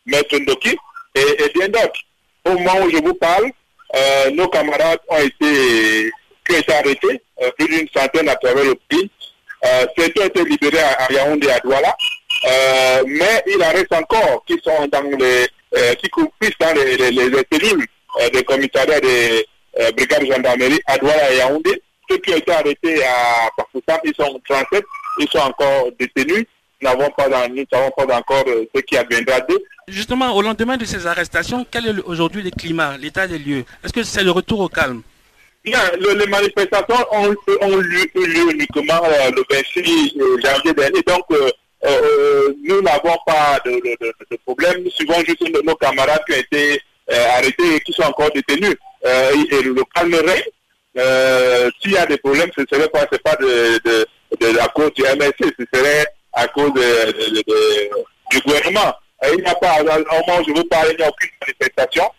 Maître Ndoki, et, bien d'autres. Au moment où je vous parle, nos camarades ont été, arrêtés, plus d'une centaine à travers le pays. certains ont été libérés à, Yaoundé et à Douala, mais il en reste encore qui sont dans les, qui complissent dans les, les, les cellules des commissariats des, euh, brigade gendarmerie à Douala et Yaoundé. Ceux qui ont été arrêtés à Pakistan, ils sont 37, ils sont encore détenus. Nous n'avons pas, pas encore euh, ce qui adviendra d'eux. Justement, au lendemain de ces arrestations, quel est aujourd'hui le climat, l'état des lieux? Est-ce que c'est le retour au calme? Bien, les manifestations ont, eu lieu uniquement euh, le 26 janvier dernier, donc nous n'avons pas de, de, problème. Nous suivons juste nos camarades qui ont été arrêtés et qui sont encore détenus. Et le calmerait. S'il y a des problèmes, ce ne serait pas, pas cause du MSC, ce serait à cause du gouvernement. il n'y a pas, au moment je veux parler, il n'y a aucune manifestation.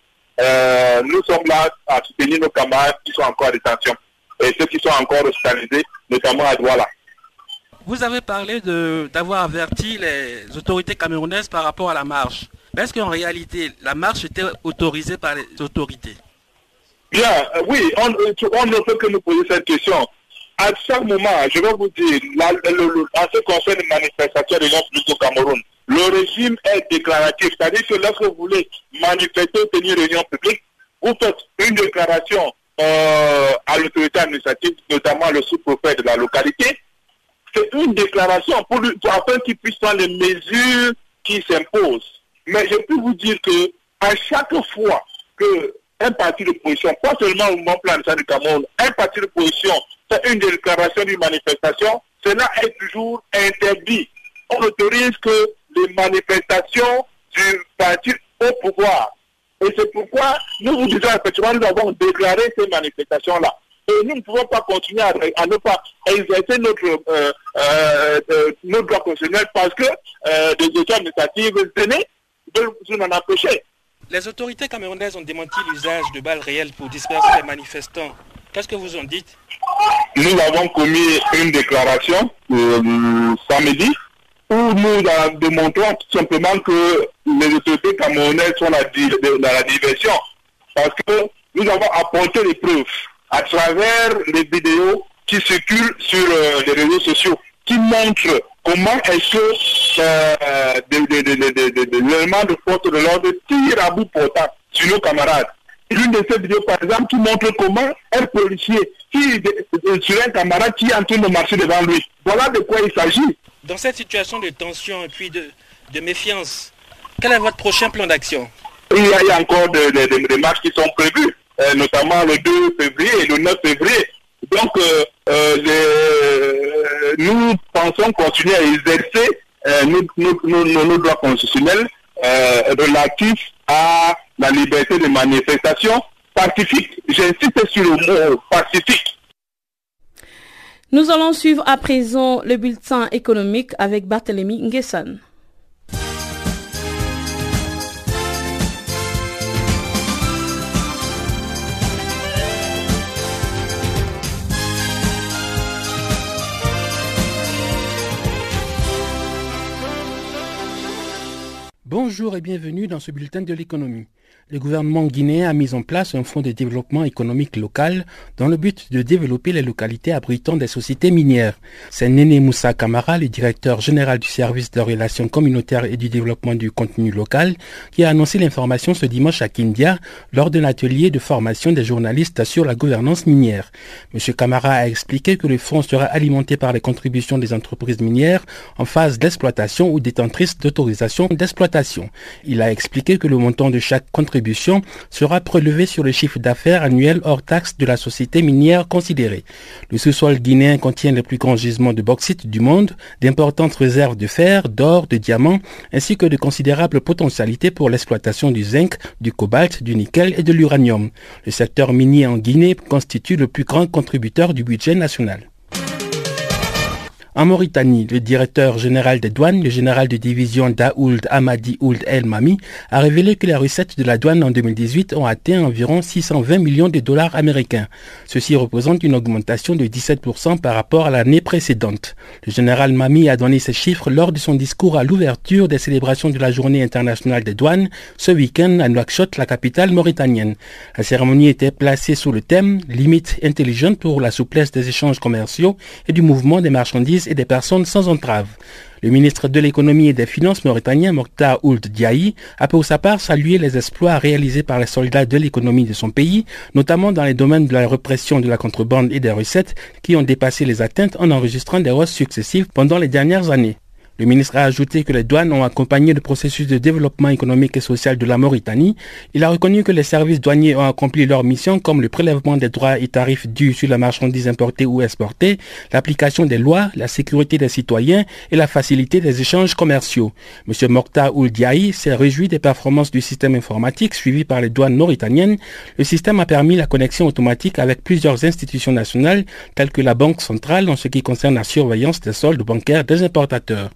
nous sommes là à soutenir nos camarades qui sont encore en détention et ceux qui sont encore hospitalisés, notamment à Douala. Vous avez parlé d'avoir averti les autorités camerounaises par rapport à la marche. Est-ce qu'en réalité, la marche était autorisée par les autorités? Bien, euh, oui, on, ne peut que nous poser cette question. À chaque moment, je vais vous dire, en ce qui concerne les manifestations gens publics au Cameroun, le régime est déclaratif. C'est-à-dire que lorsque vous voulez manifester tenir une réunion publique, vous faites une déclaration euh, à l'autorité administrative, notamment le sous-préfet de la localité, c'est une déclaration pour, afin qu'il puisse prendre les mesures qui s'imposent. Mais je peux vous dire que à chaque fois que un parti de position, pas seulement au mouvement plan du Cameroun, un parti de position fait une déclaration d'une manifestation, cela est toujours interdit. On n'autorise que les manifestations du parti au pouvoir. Et c'est pourquoi nous vous disons effectivement, nous avons déclaré ces manifestations-là. Et nous ne pouvons pas continuer à, ne pas exercer notre, euh, euh, euh, droit constitutionnel parce que des états administratifs tenaient de nous en empêcher. Les autorités camerounaises ont démenti l'usage de balles réelles pour disperser les manifestants. Qu'est-ce que vous en dites Nous avons commis une déclaration samedi où nous démontrons tout simplement que les autorités camerounaises sont dans la diversion. Parce que nous avons apporté les preuves à travers les vidéos qui circulent sur euh, les réseaux sociaux, qui montrent comment est-ce que euh, l'élément de force de l'ordre tire à bout portant sur nos camarades? L'une de ces vidéos, par exemple, qui montre comment un policier qui sur un camarade qui est en train de marcher devant lui. Voilà de quoi il s'agit. Dans cette situation de tension et puis de, méfiance, quel est votre prochain plan d'action? Il y, a, encore des marches qui sont prévues. Euh, notamment le 2 février et le 9 février. Donc, euh, euh, nous pensons continuer à exercer nos, droits constitutionnels relatifs à la liberté de manifestation pacifique. J'insiste sur le mot pacifique. Nous allons suivre à présent le bulletin économique avec Barthélemy Nguessan. Bonjour et bienvenue dans ce bulletin de l'économie le gouvernement guinéen a mis en place un fonds de développement économique local dans le but de développer les localités abritant des sociétés minières. C'est Néné Moussa Kamara, le directeur général du service de relations communautaires et du développement du contenu local, qui a annoncé l'information ce dimanche à Kindia lors d'un atelier de formation des journalistes sur la gouvernance minière. M. Kamara a expliqué que le fonds sera alimenté par les contributions des entreprises minières en phase d'exploitation ou détentrices d'autorisation d'exploitation. Il a expliqué que le montant de chaque contribution sera prélevé sur le chiffre d'affaires annuel hors taxe de la société minière considérée. Le sous-sol guinéen contient les plus grands gisements de bauxite du monde, d'importantes réserves de fer, d'or, de diamants, ainsi que de considérables potentialités pour l'exploitation du zinc, du cobalt, du nickel et de l'uranium. Le secteur minier en Guinée constitue le plus grand contributeur du budget national. En Mauritanie, le directeur général des douanes, le général de division Daould Amadi Ould El Mami, a révélé que les recettes de la douane en 2018 ont atteint environ 620 millions de dollars américains. Ceci représente une augmentation de 17% par rapport à l'année précédente. Le général Mami a donné ces chiffres lors de son discours à l'ouverture des célébrations de la Journée internationale des douanes ce week-end à Nouakchott, la capitale mauritanienne. La cérémonie était placée sous le thème Limite intelligente pour la souplesse des échanges commerciaux et du mouvement des marchandises et des personnes sans entrave. Le ministre de l'économie et des finances mauritanien Mokhtar Ould Diaye a pour sa part salué les exploits réalisés par les soldats de l'économie de son pays, notamment dans les domaines de la répression de la contrebande et des recettes qui ont dépassé les atteintes en enregistrant des hausses successives pendant les dernières années. Le ministre a ajouté que les douanes ont accompagné le processus de développement économique et social de la Mauritanie. Il a reconnu que les services douaniers ont accompli leur mission comme le prélèvement des droits et tarifs dus sur la marchandise importée ou exportée, l'application des lois, la sécurité des citoyens et la facilité des échanges commerciaux. M. Mokhtar Ouldiaï s'est réjoui des performances du système informatique suivi par les douanes mauritaniennes. Le système a permis la connexion automatique avec plusieurs institutions nationales telles que la Banque centrale en ce qui concerne la surveillance des soldes bancaires des importateurs.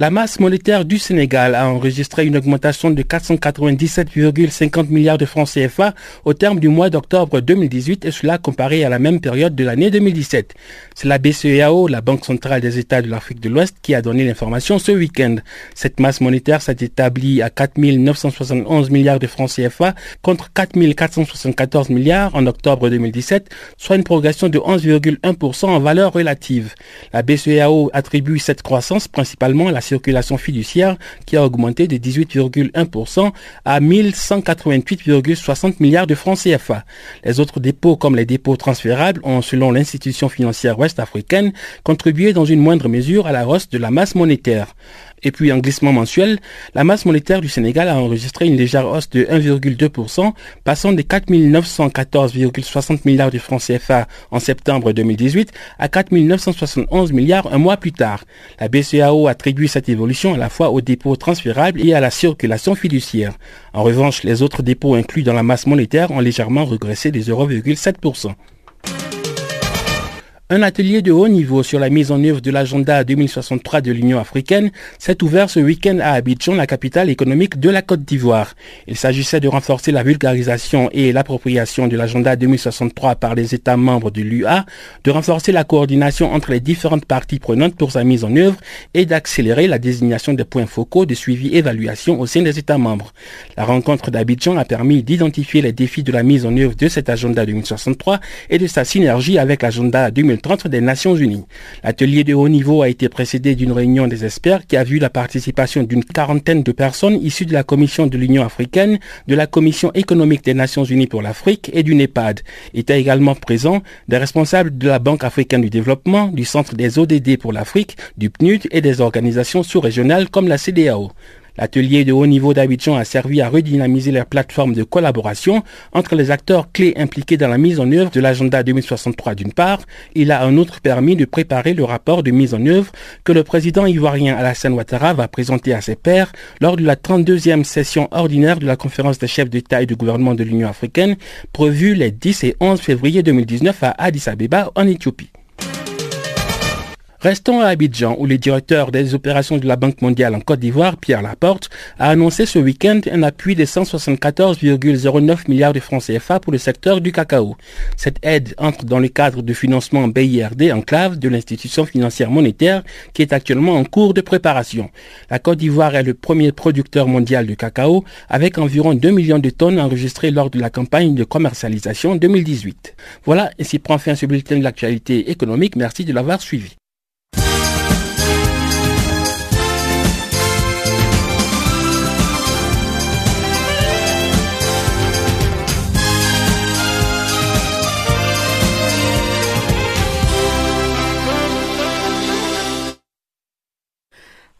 La masse monétaire du Sénégal a enregistré une augmentation de 497,50 milliards de francs CFA au terme du mois d'octobre 2018 et cela comparé à la même période de l'année 2017. C'est la BCEAO, la Banque centrale des États de l'Afrique de l'Ouest, qui a donné l'information ce week-end. Cette masse monétaire s'est établie à 4 971 milliards de francs CFA contre 4 474 milliards en octobre 2017, soit une progression de 11,1% en valeur relative. La BCEAO attribue cette croissance principalement à la circulation fiduciaire qui a augmenté de 18,1% à 1188,60 milliards de francs CFA. Les autres dépôts comme les dépôts transférables ont, selon l'institution financière ouest-africaine, contribué dans une moindre mesure à la hausse de la masse monétaire. Et puis en glissement mensuel, la masse monétaire du Sénégal a enregistré une légère hausse de 1,2%, passant de 4 914,60 milliards de francs CFA en septembre 2018 à 4 971 milliards un mois plus tard. La BCAO attribue cette évolution à la fois aux dépôts transférables et à la circulation fiduciaire. En revanche, les autres dépôts inclus dans la masse monétaire ont légèrement régressé de 0,7%. Un atelier de haut niveau sur la mise en œuvre de l'agenda 2063 de l'Union africaine s'est ouvert ce week-end à Abidjan, la capitale économique de la Côte d'Ivoire. Il s'agissait de renforcer la vulgarisation et l'appropriation de l'agenda 2063 par les États membres de l'UA, de renforcer la coordination entre les différentes parties prenantes pour sa mise en œuvre et d'accélérer la désignation des points focaux de suivi-évaluation au sein des États membres. La rencontre d'Abidjan a permis d'identifier les défis de la mise en œuvre de cet agenda 2063 et de sa synergie avec l'agenda 2030 des Nations Unies. L'atelier de haut niveau a été précédé d'une réunion des experts qui a vu la participation d'une quarantaine de personnes issues de la Commission de l'Union africaine, de la Commission économique des Nations Unies pour l'Afrique et du NEPAD. Étaient également présents des responsables de la Banque africaine du développement, du Centre des ODD pour l'Afrique, du PNUD et des organisations sous-régionales comme la CDAO. L'atelier de haut niveau d'Abidjan a servi à redynamiser les plateformes de collaboration entre les acteurs clés impliqués dans la mise en œuvre de l'agenda 2063 d'une part. Il a en outre permis de préparer le rapport de mise en œuvre que le président ivoirien Alassane Ouattara va présenter à ses pairs lors de la 32e session ordinaire de la conférence des chefs d'État et de gouvernement de l'Union africaine prévue les 10 et 11 février 2019 à Addis Abeba en Éthiopie. Restons à Abidjan, où le directeur des opérations de la Banque mondiale en Côte d'Ivoire, Pierre Laporte, a annoncé ce week-end un appui de 174,09 milliards de francs CFA pour le secteur du cacao. Cette aide entre dans le cadre du financement BIRD enclave de l'institution financière monétaire qui est actuellement en cours de préparation. La Côte d'Ivoire est le premier producteur mondial de cacao avec environ 2 millions de tonnes enregistrées lors de la campagne de commercialisation 2018. Voilà, ainsi prend fin ce bulletin de l'actualité économique. Merci de l'avoir suivi.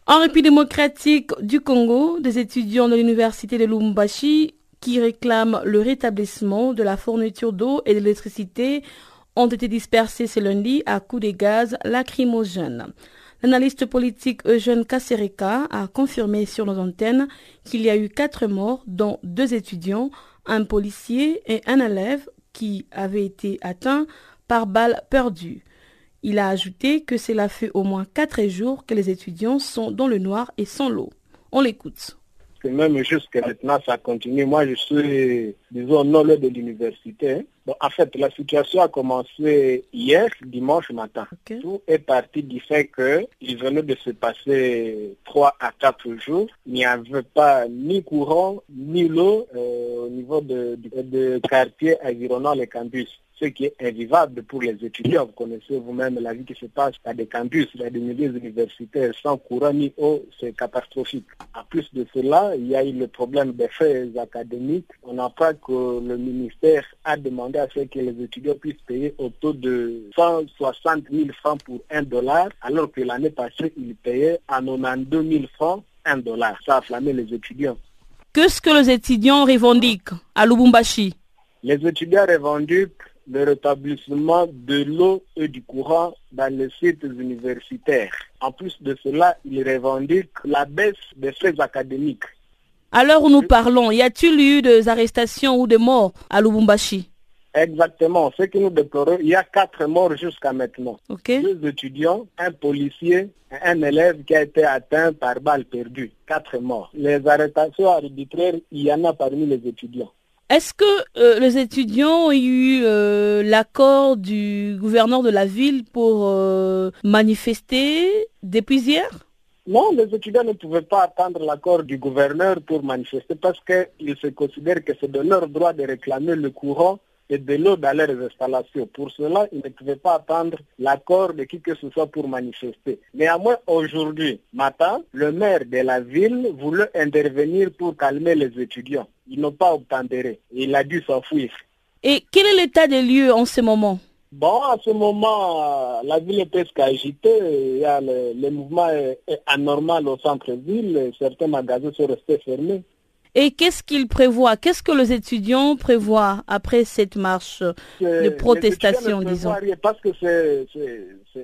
En République démocratique du Congo, des étudiants de l'université de Lumbashi qui réclament le rétablissement de la fourniture d'eau et d'électricité ont été dispersés ce lundi à coups de gaz lacrymogènes. L'analyste politique Eugène Kassereka a confirmé sur nos antennes qu'il y a eu quatre morts, dont deux étudiants, un policier et un élève qui avaient été atteints par balles perdues. Il a ajouté que cela fait au moins quatre jours que les étudiants sont dans le noir et sans l'eau. On l'écoute. Même jusqu'à maintenant, ça continue. Moi, je suis, disons, non de l'université. Bon, en fait, la situation a commencé hier, dimanche matin. Tout est parti du fait qu'il venait de se passer trois à quatre jours. Il n'y avait pas ni courant, ni l'eau euh, au niveau de, de, de quartiers environnant les campus. Ce qui est invivable pour les étudiants. Vous connaissez vous-même la vie qui se passe à des campus, à des milieux universitaires sans courant ni eau, c'est catastrophique. En plus de cela, il y a eu le problème des faits académiques. On apprend que le ministère a demandé à ce que les étudiants puissent payer autour de 160 000 francs pour un dollar, alors que l'année passée, ils payaient à 92 000 francs un dollar. Ça a flammé les étudiants. Qu'est-ce que les étudiants revendiquent à Lubumbashi? Les étudiants revendiquent le rétablissement de l'eau et du courant dans les sites universitaires. En plus de cela, ils revendiquent la baisse des faits académiques. À l'heure où nous parlons, y a-t-il eu des arrestations ou des morts à Lubumbashi? Exactement. Ce que nous déplorons, il y a quatre morts jusqu'à maintenant. Okay. Deux étudiants, un policier, un élève qui a été atteint par balle perdue. Quatre morts. Les arrestations arbitraires, il y en a parmi les étudiants. Est-ce que euh, les étudiants ont eu euh, l'accord du gouverneur de la ville pour euh, manifester depuis hier Non, les étudiants ne pouvaient pas attendre l'accord du gouverneur pour manifester parce qu'ils se considèrent que c'est de leur droit de réclamer le courant et de l'eau dans leurs installations. Pour cela, ils ne pouvaient pas attendre l'accord de qui que ce soit pour manifester. Néanmoins, aujourd'hui matin, le maire de la ville voulait intervenir pour calmer les étudiants. Ils n'ont pas obtempéré. Il a dû s'enfuir. Et quel est l'état des lieux en ce moment? Bon, à ce moment, la ville est presque agitée. Il y a le, le mouvement est, est anormal au centre-ville. Certains magasins sont restés fermés. Et qu'est-ce qu'ils prévoient Qu'est-ce que les étudiants prévoient après cette marche de protestation, disons? rien Parce que c'est,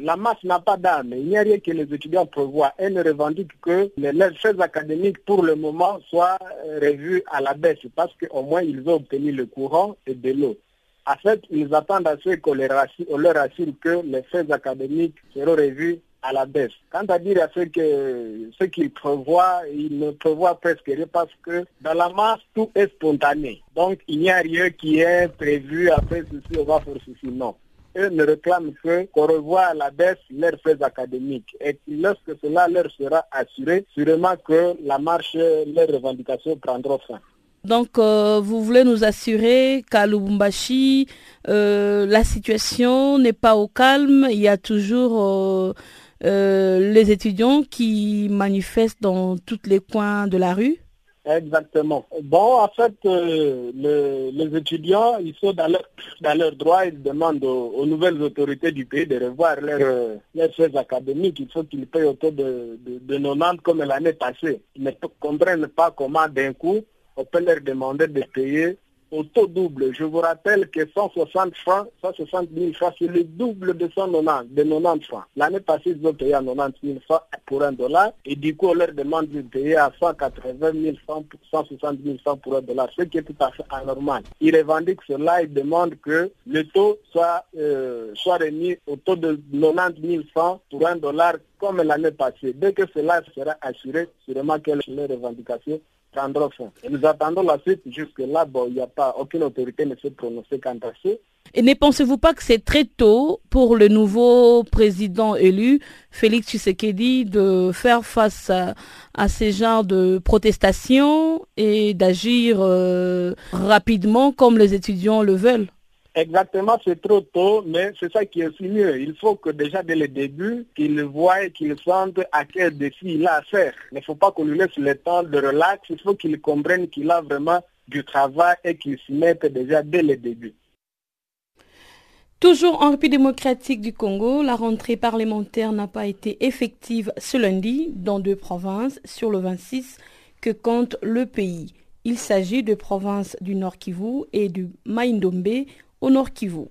la marche n'a pas d'âme. Il n'y a rien que les étudiants prévoient. Elles ne revendiquent que les, faits académiques, pour le moment, soient revus à la baisse. Parce qu'au moins, ils ont obtenu le courant et de l'eau. En fait, ils attendent à ce qu'on leur assure que les faits académiques seront revus à la baisse. Quant à dire à ce que ce qu'ils prévoient, ils ne prévoient presque rien parce que dans la masse, tout est spontané. Donc, il n'y a rien qui est prévu après ceci, on va faire ceci. Non. Eux ne réclament que qu'on revoie à la baisse leurs faits académiques. Et lorsque cela leur sera assuré, sûrement que la marche, leurs revendications prendront fin. Donc, euh, vous voulez nous assurer qu'à Lubumbashi, euh, la situation n'est pas au calme. Il y a toujours euh, euh, les étudiants qui manifestent dans tous les coins de la rue Exactement. Bon, en fait, euh, le, les étudiants, ils sont dans leur, dans leur droit, ils demandent aux, nouvelles autorités du pays de revoir leurs leurs faits académiques. Il faut qu'ils payent autour de, de, de 90 comme l'année passée. Ils ne comprennent pas comment d'un coup, on peut leur demander de payer au taux double. Je vous rappelle que 160 francs, 160 000 francs, c'est le double de 190, de 90 francs. L'année passée, ils ont payé à 90 000 francs pour un dollar et du coup, on leur demande de payer à 180 000 francs, 160 000 francs pour un dollar, ce qui est tout à fait anormal. Ils revendiquent cela, ils demandent que le taux soit, euh, soit remis au taux de 90 000 francs pour un dollar comme l'année passée. Dès que cela sera assuré, sûrement que les revendications nous attendons la suite. Jusque-là, bon, il n'y a pas, aucune autorité ne s'est prononcée quant à ça. Et ne pensez-vous pas que c'est très tôt pour le nouveau président élu, Félix Tshisekedi, de faire face à, à ces genres de protestations et d'agir euh, rapidement comme les étudiants le veulent? Exactement, c'est trop tôt, mais c'est ça qui est aussi mieux. Il faut que déjà dès le début, qu'il voie, qu'il sente à quel défi il a à faire. Il ne faut pas qu'on lui laisse le temps de relax, il faut qu'il comprenne qu'il a vraiment du travail et qu'il s'y mette déjà dès le début. Toujours en République démocratique du Congo, la rentrée parlementaire n'a pas été effective ce lundi dans deux provinces sur le 26 que compte le pays. Il s'agit de provinces du Nord Kivu et du Maïndombe au Nord Kivu.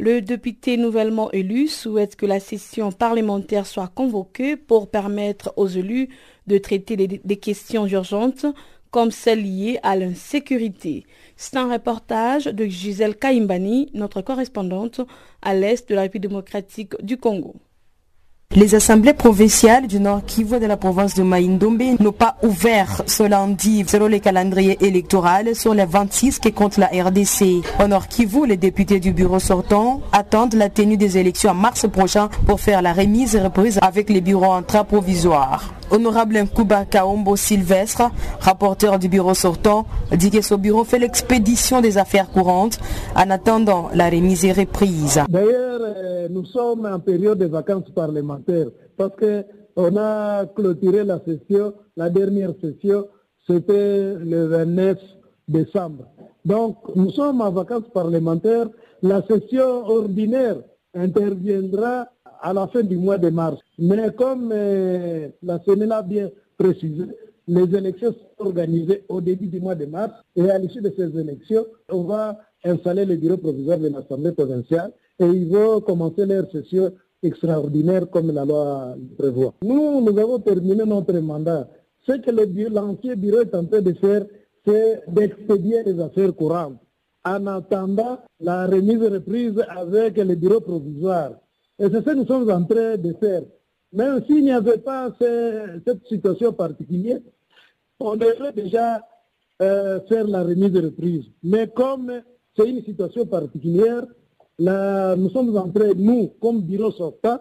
Le député nouvellement élu souhaite que la session parlementaire soit convoquée pour permettre aux élus de traiter des questions urgentes comme celles liées à l'insécurité. C'est un reportage de Gisèle Kaimbani, notre correspondante à l'est de la République démocratique du Congo. Les assemblées provinciales du Nord Kivu de la province de Maïndombe n'ont pas ouvert ce lundi selon le calendrier électoral sur les 26 qui compte la RDC. Au Nord Kivu, les députés du bureau sortant attendent la tenue des élections en mars prochain pour faire la remise et reprise avec les bureaux intra-provisoires. Honorable Nkuba Kaombo Sylvestre, rapporteur du bureau sortant, dit que ce bureau fait l'expédition des affaires courantes en attendant la remise et reprise. D'ailleurs, euh, nous sommes en période de vacances parlementaires parce qu'on a clôturé la session, la dernière session, c'était le 29 décembre. Donc, nous sommes en vacances parlementaires. La session ordinaire interviendra à la fin du mois de mars. Mais comme euh, la CNL a bien précisé, les élections sont organisées au début du mois de mars et à l'issue de ces élections, on va installer le bureau provisoire de l'Assemblée provinciale et ils vont commencer leur session extraordinaire comme la loi le prévoit. Nous, nous avons terminé notre mandat. Ce que l'ancien bureau est en train de faire, c'est d'expédier les affaires courantes en attendant la remise et reprise avec le bureau provisoire. Et c'est ce que nous sommes en train de faire. Même s'il n'y avait pas cette situation particulière, on devrait déjà euh, faire la remise de reprise. Mais comme c'est une situation particulière, nous sommes en train, nous, comme bureau sortant,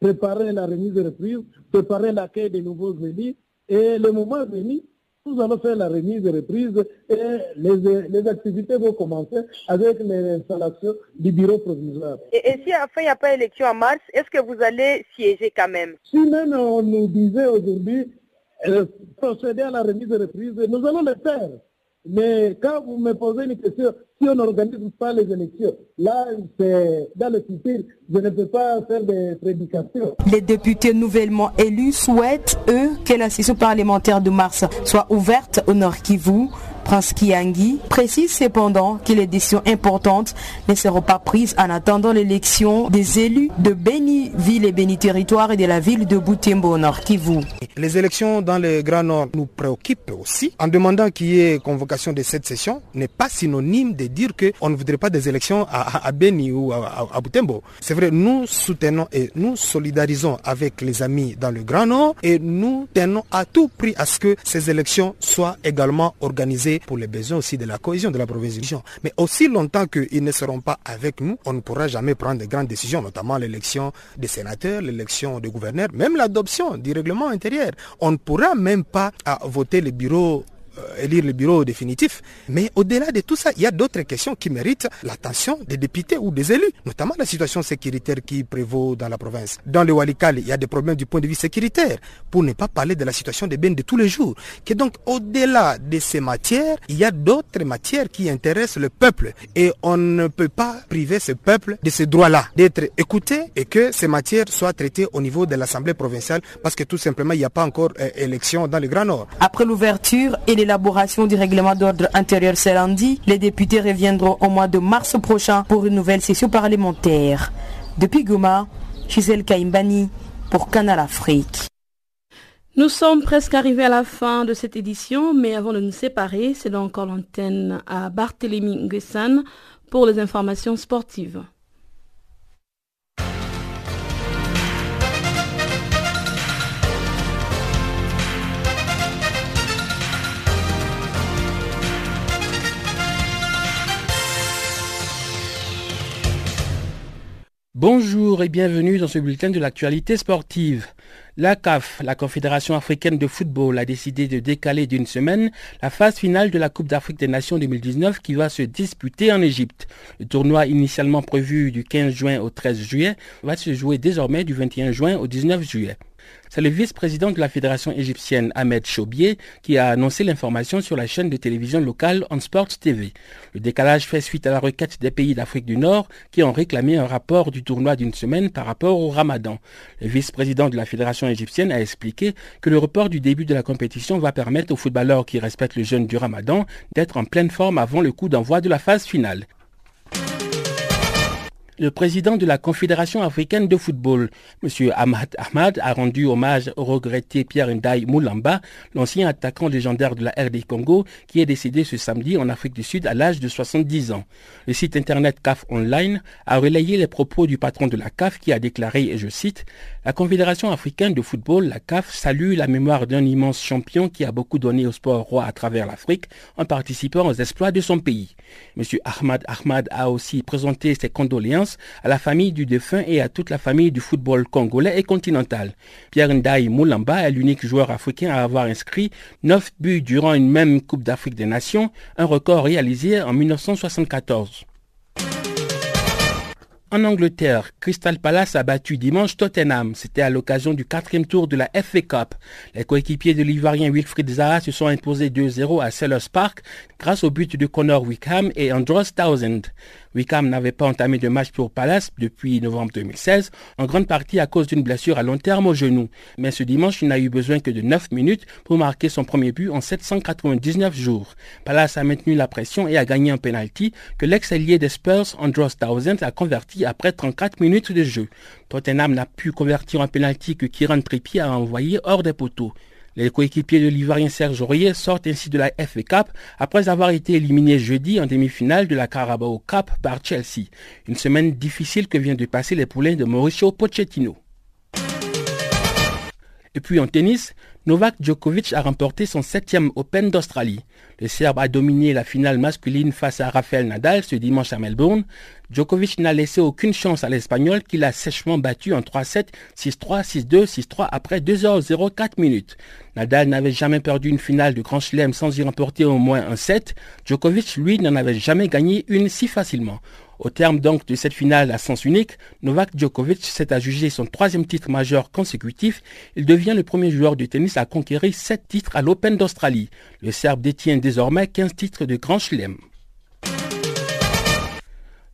préparer la remise de reprise, préparer l'accueil des nouveaux élus, et le moment venu, nous allons faire la remise de reprise et les, activités vont commencer avec l'installation du bureau provisoire. Et, si enfin il n'y a pas d'élection en mars, est-ce que vous allez siéger quand même? Si même on nous disait aujourd'hui euh, procéder à la remise de reprise, nous allons le faire. Mais quand vous me posez une question, si on n'organise pas les élections, là, c'est dans le futur, je ne peux pas faire des prédications. Les députés nouvellement élus souhaitent, eux, que la session parlementaire de mars soit ouverte au Nord Kivu Prince Kiangi précise cependant que les décisions importantes ne seront pas prises en attendant l'élection des élus de Beni Ville et Beni Territoire et de la ville de Butembo Nord Kivu. Les élections dans le Grand Nord nous préoccupent aussi. En demandant qu'il y ait convocation de cette session n'est pas synonyme de dire qu'on ne voudrait pas des élections à, Beni ou à, Butembo. C'est vrai, nous soutenons et nous solidarisons avec les amis dans le Grand Nord et nous tenons à tout prix à ce que ces élections soient également organisées pour les besoins aussi de la cohésion de la province. Mais aussi longtemps qu'ils ne seront pas avec nous, on ne pourra jamais prendre de grandes décisions, notamment l'élection des sénateurs, l'élection des gouverneurs, même l'adoption du règlement intérieur. On ne pourra même pas voter le bureau euh, élire le bureau définitif. Mais au-delà de tout ça, il y a d'autres questions qui méritent l'attention des députés ou des élus, notamment la situation sécuritaire qui prévaut dans la province. Dans le Walikal, il y a des problèmes du point de vue sécuritaire, pour ne pas parler de la situation des biens de tous les jours. Que donc, au-delà de ces matières, il y a d'autres matières qui intéressent le peuple. Et on ne peut pas priver ce peuple de ce droit-là, d'être écouté et que ces matières soient traitées au niveau de l'Assemblée provinciale, parce que tout simplement, il n'y a pas encore euh, élection dans le Grand Nord. Après l'ouverture et les l'élaboration du règlement d'ordre intérieur ce lundi, les députés reviendront au mois de mars prochain pour une nouvelle session parlementaire. Depuis Goma, Gisèle Kaimbani pour Canal Afrique. Nous sommes presque arrivés à la fin de cette édition, mais avant de nous séparer, c'est encore l'antenne à Barthélémy Nguessan pour les informations sportives. Bonjour et bienvenue dans ce bulletin de l'actualité sportive. La CAF, la Confédération africaine de football, a décidé de décaler d'une semaine la phase finale de la Coupe d'Afrique des Nations 2019 qui va se disputer en Égypte. Le tournoi initialement prévu du 15 juin au 13 juillet va se jouer désormais du 21 juin au 19 juillet. C'est le vice-président de la fédération égyptienne Ahmed Choubier qui a annoncé l'information sur la chaîne de télévision locale On Sport TV. Le décalage fait suite à la requête des pays d'Afrique du Nord qui ont réclamé un rapport du tournoi d'une semaine par rapport au ramadan. Le vice-président de la fédération égyptienne a expliqué que le report du début de la compétition va permettre aux footballeurs qui respectent le jeûne du ramadan d'être en pleine forme avant le coup d'envoi de la phase finale. Le président de la Confédération africaine de football, M. Ahmad Ahmad, a rendu hommage au regretté Pierre Ndaï Moulamba, l'ancien attaquant légendaire de la RD Congo, qui est décédé ce samedi en Afrique du Sud à l'âge de 70 ans. Le site internet CAF Online a relayé les propos du patron de la CAF qui a déclaré, et je cite, La Confédération africaine de football, la CAF, salue la mémoire d'un immense champion qui a beaucoup donné au sport roi à travers l'Afrique en participant aux exploits de son pays. M. Ahmad Ahmad a aussi présenté ses condoléances à la famille du défunt et à toute la famille du football congolais et continental. Pierre Ndaï Moulamba est l'unique joueur africain à avoir inscrit 9 buts durant une même Coupe d'Afrique des Nations, un record réalisé en 1974. En Angleterre, Crystal Palace a battu dimanche Tottenham. C'était à l'occasion du quatrième tour de la FA Cup. Les coéquipiers de l'Ivoirien Wilfried Zaha se sont imposés 2-0 à Sellers Park grâce au but de Connor Wickham et Andros Townsend. Wickham n'avait pas entamé de match pour Palace depuis novembre 2016, en grande partie à cause d'une blessure à long terme au genou. Mais ce dimanche, il n'a eu besoin que de 9 minutes pour marquer son premier but en 799 jours. Palace a maintenu la pression et a gagné un penalty que l'ex-allié des Spurs, Andros Townsend, a converti après 34 minutes de jeu. Tottenham n'a pu convertir un penalty que Kieran Trippier a envoyé hors des poteaux. Les coéquipiers de l'Ivoirien Serge Aurier sortent ainsi de la FA Cup après avoir été éliminés jeudi en demi-finale de la Carabao Cup par Chelsea. Une semaine difficile que vient de passer les poulains de Mauricio Pochettino. Et puis en tennis, Novak Djokovic a remporté son septième Open d'Australie. Le Serbe a dominé la finale masculine face à Rafael Nadal ce dimanche à Melbourne. Djokovic n'a laissé aucune chance à l'Espagnol qui l'a sèchement battu en 3-7, 6-3, 6-2, 6-3 après 2h04 minutes. Nadal n'avait jamais perdu une finale de Grand Chelem sans y remporter au moins un set. Djokovic, lui, n'en avait jamais gagné une si facilement. Au terme donc de cette finale à sens unique, Novak Djokovic s'est adjugé son troisième titre majeur consécutif. Il devient le premier joueur de tennis à conquérir sept titres à l'Open d'Australie. Le Serbe détient désormais 15 titres de Grand Chelem.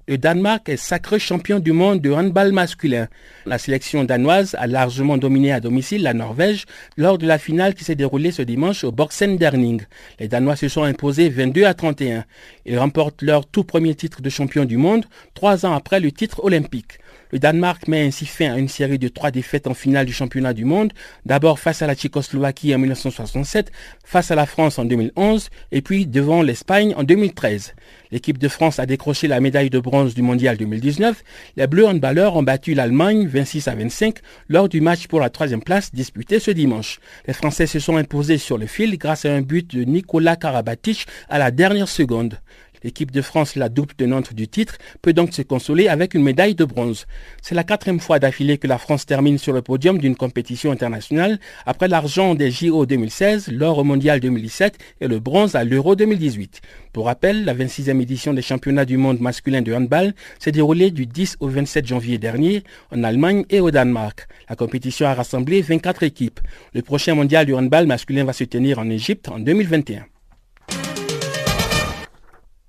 Le Danemark est sacré champion du monde de handball masculin. La sélection danoise a largement dominé à domicile la Norvège lors de la finale qui s'est déroulée ce dimanche au Derning. Les Danois se sont imposés 22 à 31. Ils remportent leur tout premier titre de champion du monde, trois ans après le titre olympique. Le Danemark met ainsi fin à une série de trois défaites en finale du championnat du monde, d'abord face à la Tchécoslovaquie en 1967, face à la France en 2011 et puis devant l'Espagne en 2013. L'équipe de France a décroché la médaille de bronze du mondial 2019. Les Bleus handballeurs ont battu l'Allemagne 26 à 25 lors du match pour la troisième place disputé ce dimanche. Les Français se sont imposés sur le fil grâce à un but de Nicolas Karabatic à la dernière seconde. L'équipe de France, la double tenante du titre, peut donc se consoler avec une médaille de bronze. C'est la quatrième fois d'affilée que la France termine sur le podium d'une compétition internationale, après l'argent des JO 2016, l'or au mondial 2017 et le bronze à l'Euro 2018. Pour rappel, la 26e édition des championnats du monde masculin de handball s'est déroulée du 10 au 27 janvier dernier en Allemagne et au Danemark. La compétition a rassemblé 24 équipes. Le prochain mondial du handball masculin va se tenir en Égypte en 2021.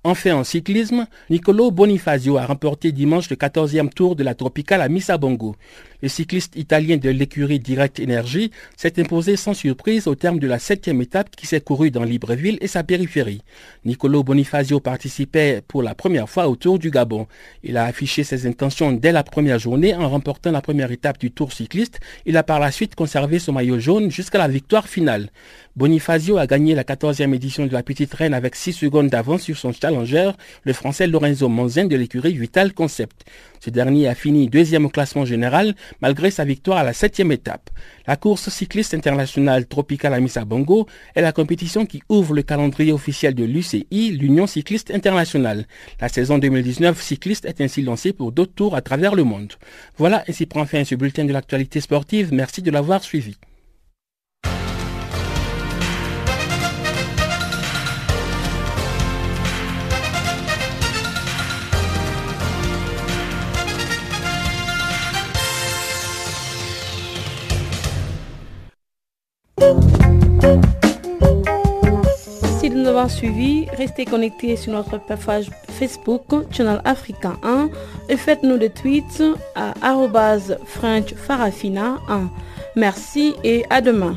Enfin en cyclisme, Nicolo Bonifazio a remporté dimanche le 14e tour de la Tropicale à Missabongo. Le cycliste italien de l'écurie Direct Energy s'est imposé sans surprise au terme de la septième étape qui s'est courue dans Libreville et sa périphérie. Nicolo Bonifazio participait pour la première fois au Tour du Gabon. Il a affiché ses intentions dès la première journée en remportant la première étape du Tour cycliste. Il a par la suite conservé son maillot jaune jusqu'à la victoire finale. Bonifazio a gagné la 14e édition de la Petite Reine avec 6 secondes d'avance sur son challenger, le français Lorenzo Monzin de l'écurie Vital Concept. Ce dernier a fini deuxième au classement général malgré sa victoire à la septième étape. La course cycliste internationale Tropical à Bongo est la compétition qui ouvre le calendrier officiel de l'UCI, l'Union cycliste internationale. La saison 2019 cycliste est ainsi lancée pour d'autres tours à travers le monde. Voilà, ainsi prend fin ce bulletin de l'actualité sportive. Merci de l'avoir suivi. Nous avons suivi, restez connectés sur notre page Facebook Channel Africa 1 et faites-nous des tweets à French Farafina 1. Merci et à demain.